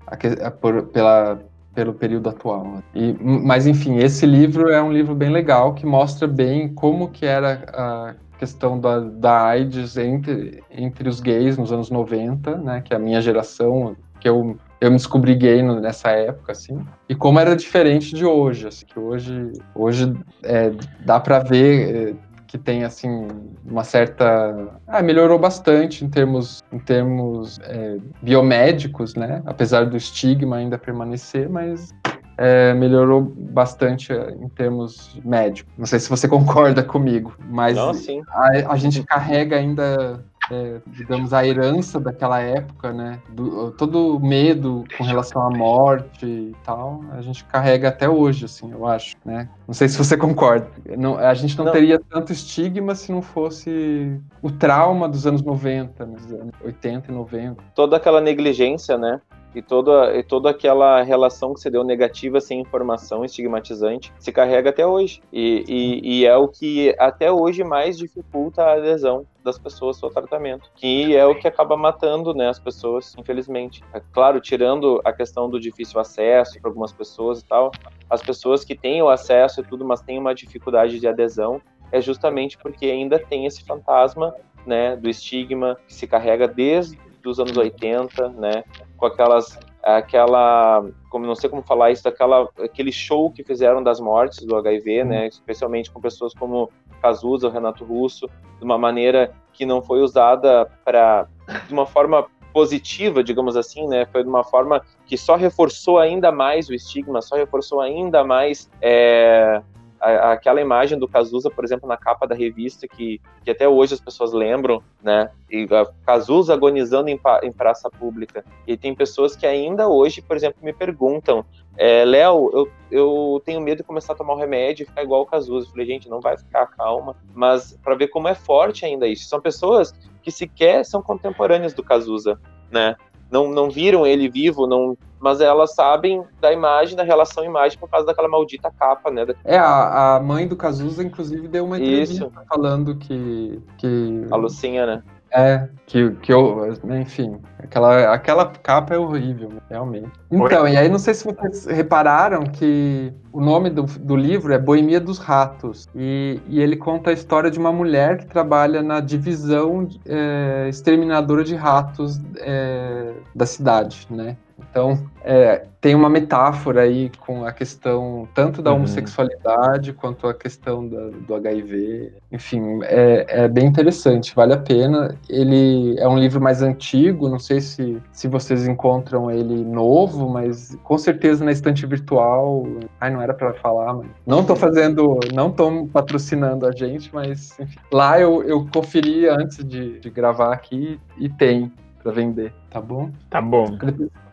por, pela, pelo período atual. E, mas enfim, esse livro é um livro bem legal que mostra bem como que era a questão da, da AIDS entre, entre os gays nos anos 90, né, que é a minha geração, que eu, eu me descobri gay nessa época, assim, e como era diferente de hoje, assim, que hoje, hoje é, dá para ver é, que tem, assim, uma certa... Ah, melhorou bastante em termos, em termos é, biomédicos, né, apesar do estigma ainda permanecer, mas é, melhorou bastante é, em termos médicos. Não sei se você concorda comigo, mas Não, a, a, gente carrega ainda é, digamos, a herança daquela época, né? Do, todo o medo com relação à morte e tal, a gente carrega até hoje, assim, eu acho, né? Não sei se você concorda. Não, a gente não, não. teria tanto estigma se não fosse o trauma dos anos 90, nos anos 80 e 90. Toda aquela negligência, né? E toda, e toda aquela relação que se deu negativa sem informação estigmatizante se carrega até hoje. E, e, e, é o que até hoje mais dificulta a adesão das pessoas ao tratamento, que é o que acaba matando né, as pessoas, infelizmente. É claro, tirando a questão do difícil acesso para algumas pessoas e tal, as pessoas que têm o acesso e tudo, mas têm uma dificuldade de adesão, é justamente porque ainda tem esse fantasma né, do estigma que se carrega desde os anos 80, né, com aquelas aquela, como não sei como falar isso, aquela, aquele show que fizeram das mortes do HIV, né, especialmente com pessoas como Cazuza, o Renato Russo, de uma maneira que não foi usada para de uma forma positiva, digamos assim, né? Foi de uma forma que só reforçou ainda mais o estigma, só reforçou ainda mais é, aquela imagem do Cazuza, por exemplo, na capa da revista, que, que até hoje as pessoas lembram, né? E Cazuza agonizando em, em praça pública. E tem pessoas que ainda hoje, por exemplo, me perguntam: é, Léo, eu, eu tenho medo de começar a tomar o remédio e ficar igual o Cazuza. Eu falei, gente, não vai ficar, calma. Mas para ver como é forte ainda isso. São pessoas que sequer são contemporâneas do Cazuza, né? Não, não viram ele vivo, não, mas elas sabem da imagem, da relação imagem por causa daquela maldita capa, né? É, a, a mãe do Cazuza, inclusive, deu uma entrevista Isso. falando que, que... A Lucinha, né? É, que, que eu, enfim, aquela, aquela capa é horrível, realmente. Então, Oi? e aí não sei se vocês repararam que o nome do, do livro é Boemia dos Ratos, e, e ele conta a história de uma mulher que trabalha na divisão é, exterminadora de ratos é, da cidade, né? Então, é, tem uma metáfora aí com a questão tanto da uhum. homossexualidade quanto a questão da, do HIV. Enfim, é, é, bem interessante, vale a pena. Ele é um livro mais antigo, não sei se, se vocês encontram ele novo, mas com certeza na estante virtual. Ai, não era para falar, mas não estou fazendo, não estou patrocinando a gente, mas enfim, lá eu, eu conferi antes de, de gravar aqui e tem para vender, tá bom? Tá bom.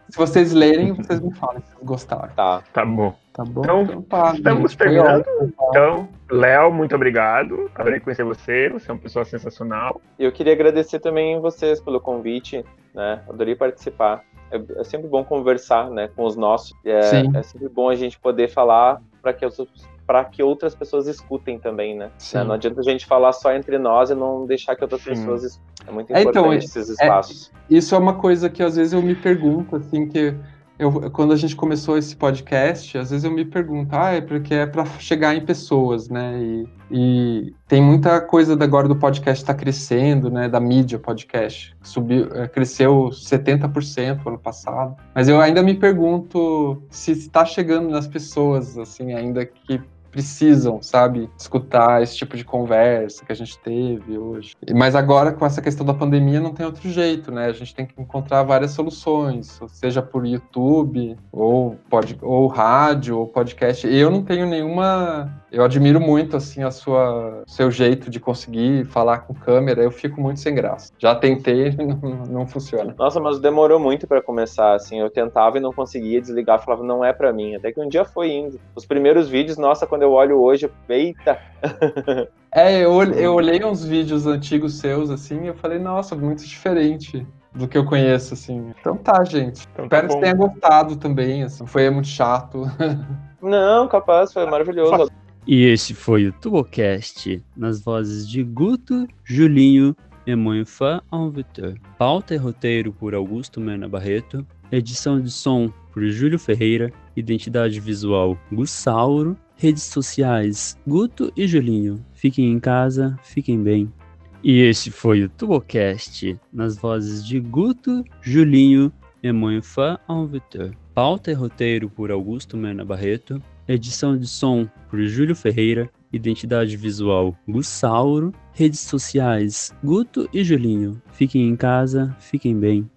Se vocês lerem, vocês me falam se gostaram. Tá. Tá bom. Tá bom? Então, Então, tá, estamos gente, terminando. ótimo. Então, Léo, muito obrigado. Adorei conhecer você. Você é uma pessoa sensacional. Eu queria agradecer também vocês pelo convite, né? Adorei participar. É, é sempre bom conversar, né, com os nossos. É, Sim. é sempre bom a gente poder falar para que para que outras pessoas escutem também, né? Sim. Não adianta a gente falar só entre nós e não deixar que outras Sim. pessoas escutem. É muito É, então, importante esses espaços. Isso é uma coisa que às vezes eu me pergunto, assim, que eu, quando a gente começou esse podcast, às vezes eu me pergunto, ah, é porque é para chegar em pessoas, né? E, e tem muita coisa agora do podcast está crescendo, né? Da mídia podcast. Subiu, é, cresceu 70% ano passado. Mas eu ainda me pergunto se está chegando nas pessoas, assim, ainda que precisam, sabe, escutar esse tipo de conversa que a gente teve hoje. Mas agora, com essa questão da pandemia, não tem outro jeito, né? A gente tem que encontrar várias soluções, seja por YouTube, ou, pod, ou rádio, ou podcast. Eu não tenho nenhuma. Eu admiro muito, assim, a sua seu jeito de conseguir falar com câmera. Eu fico muito sem graça. Já tentei, não, não funciona. Nossa, mas demorou muito para começar, assim. Eu tentava e não conseguia desligar, falava, não é para mim. Até que um dia foi indo. Os primeiros vídeos, nossa, quando eu olho hoje, eu- eita, É, eu, eu olhei uns vídeos antigos seus, assim, e eu falei, nossa, muito diferente do que eu conheço, assim. Então tá, gente. Então, tá Espero que bom. você tenha gostado também, assim. Foi muito chato. não, capaz, foi maravilhoso. E esse foi o Tubocast, nas vozes de Guto, Julinho e Moinfã Alvitor. Pauta e roteiro por Augusto Mena Barreto. Edição de som por Júlio Ferreira. Identidade visual Gussauro. Redes sociais Guto e Julinho. Fiquem em casa, fiquem bem. E esse foi o Tubocast, nas vozes de Guto, Julinho e Moinfã Alvitor. Pauta e roteiro por Augusto Mena Barreto. Edição de som por Júlio Ferreira. Identidade visual Gussauro. Redes sociais Guto e Julinho. Fiquem em casa, fiquem bem.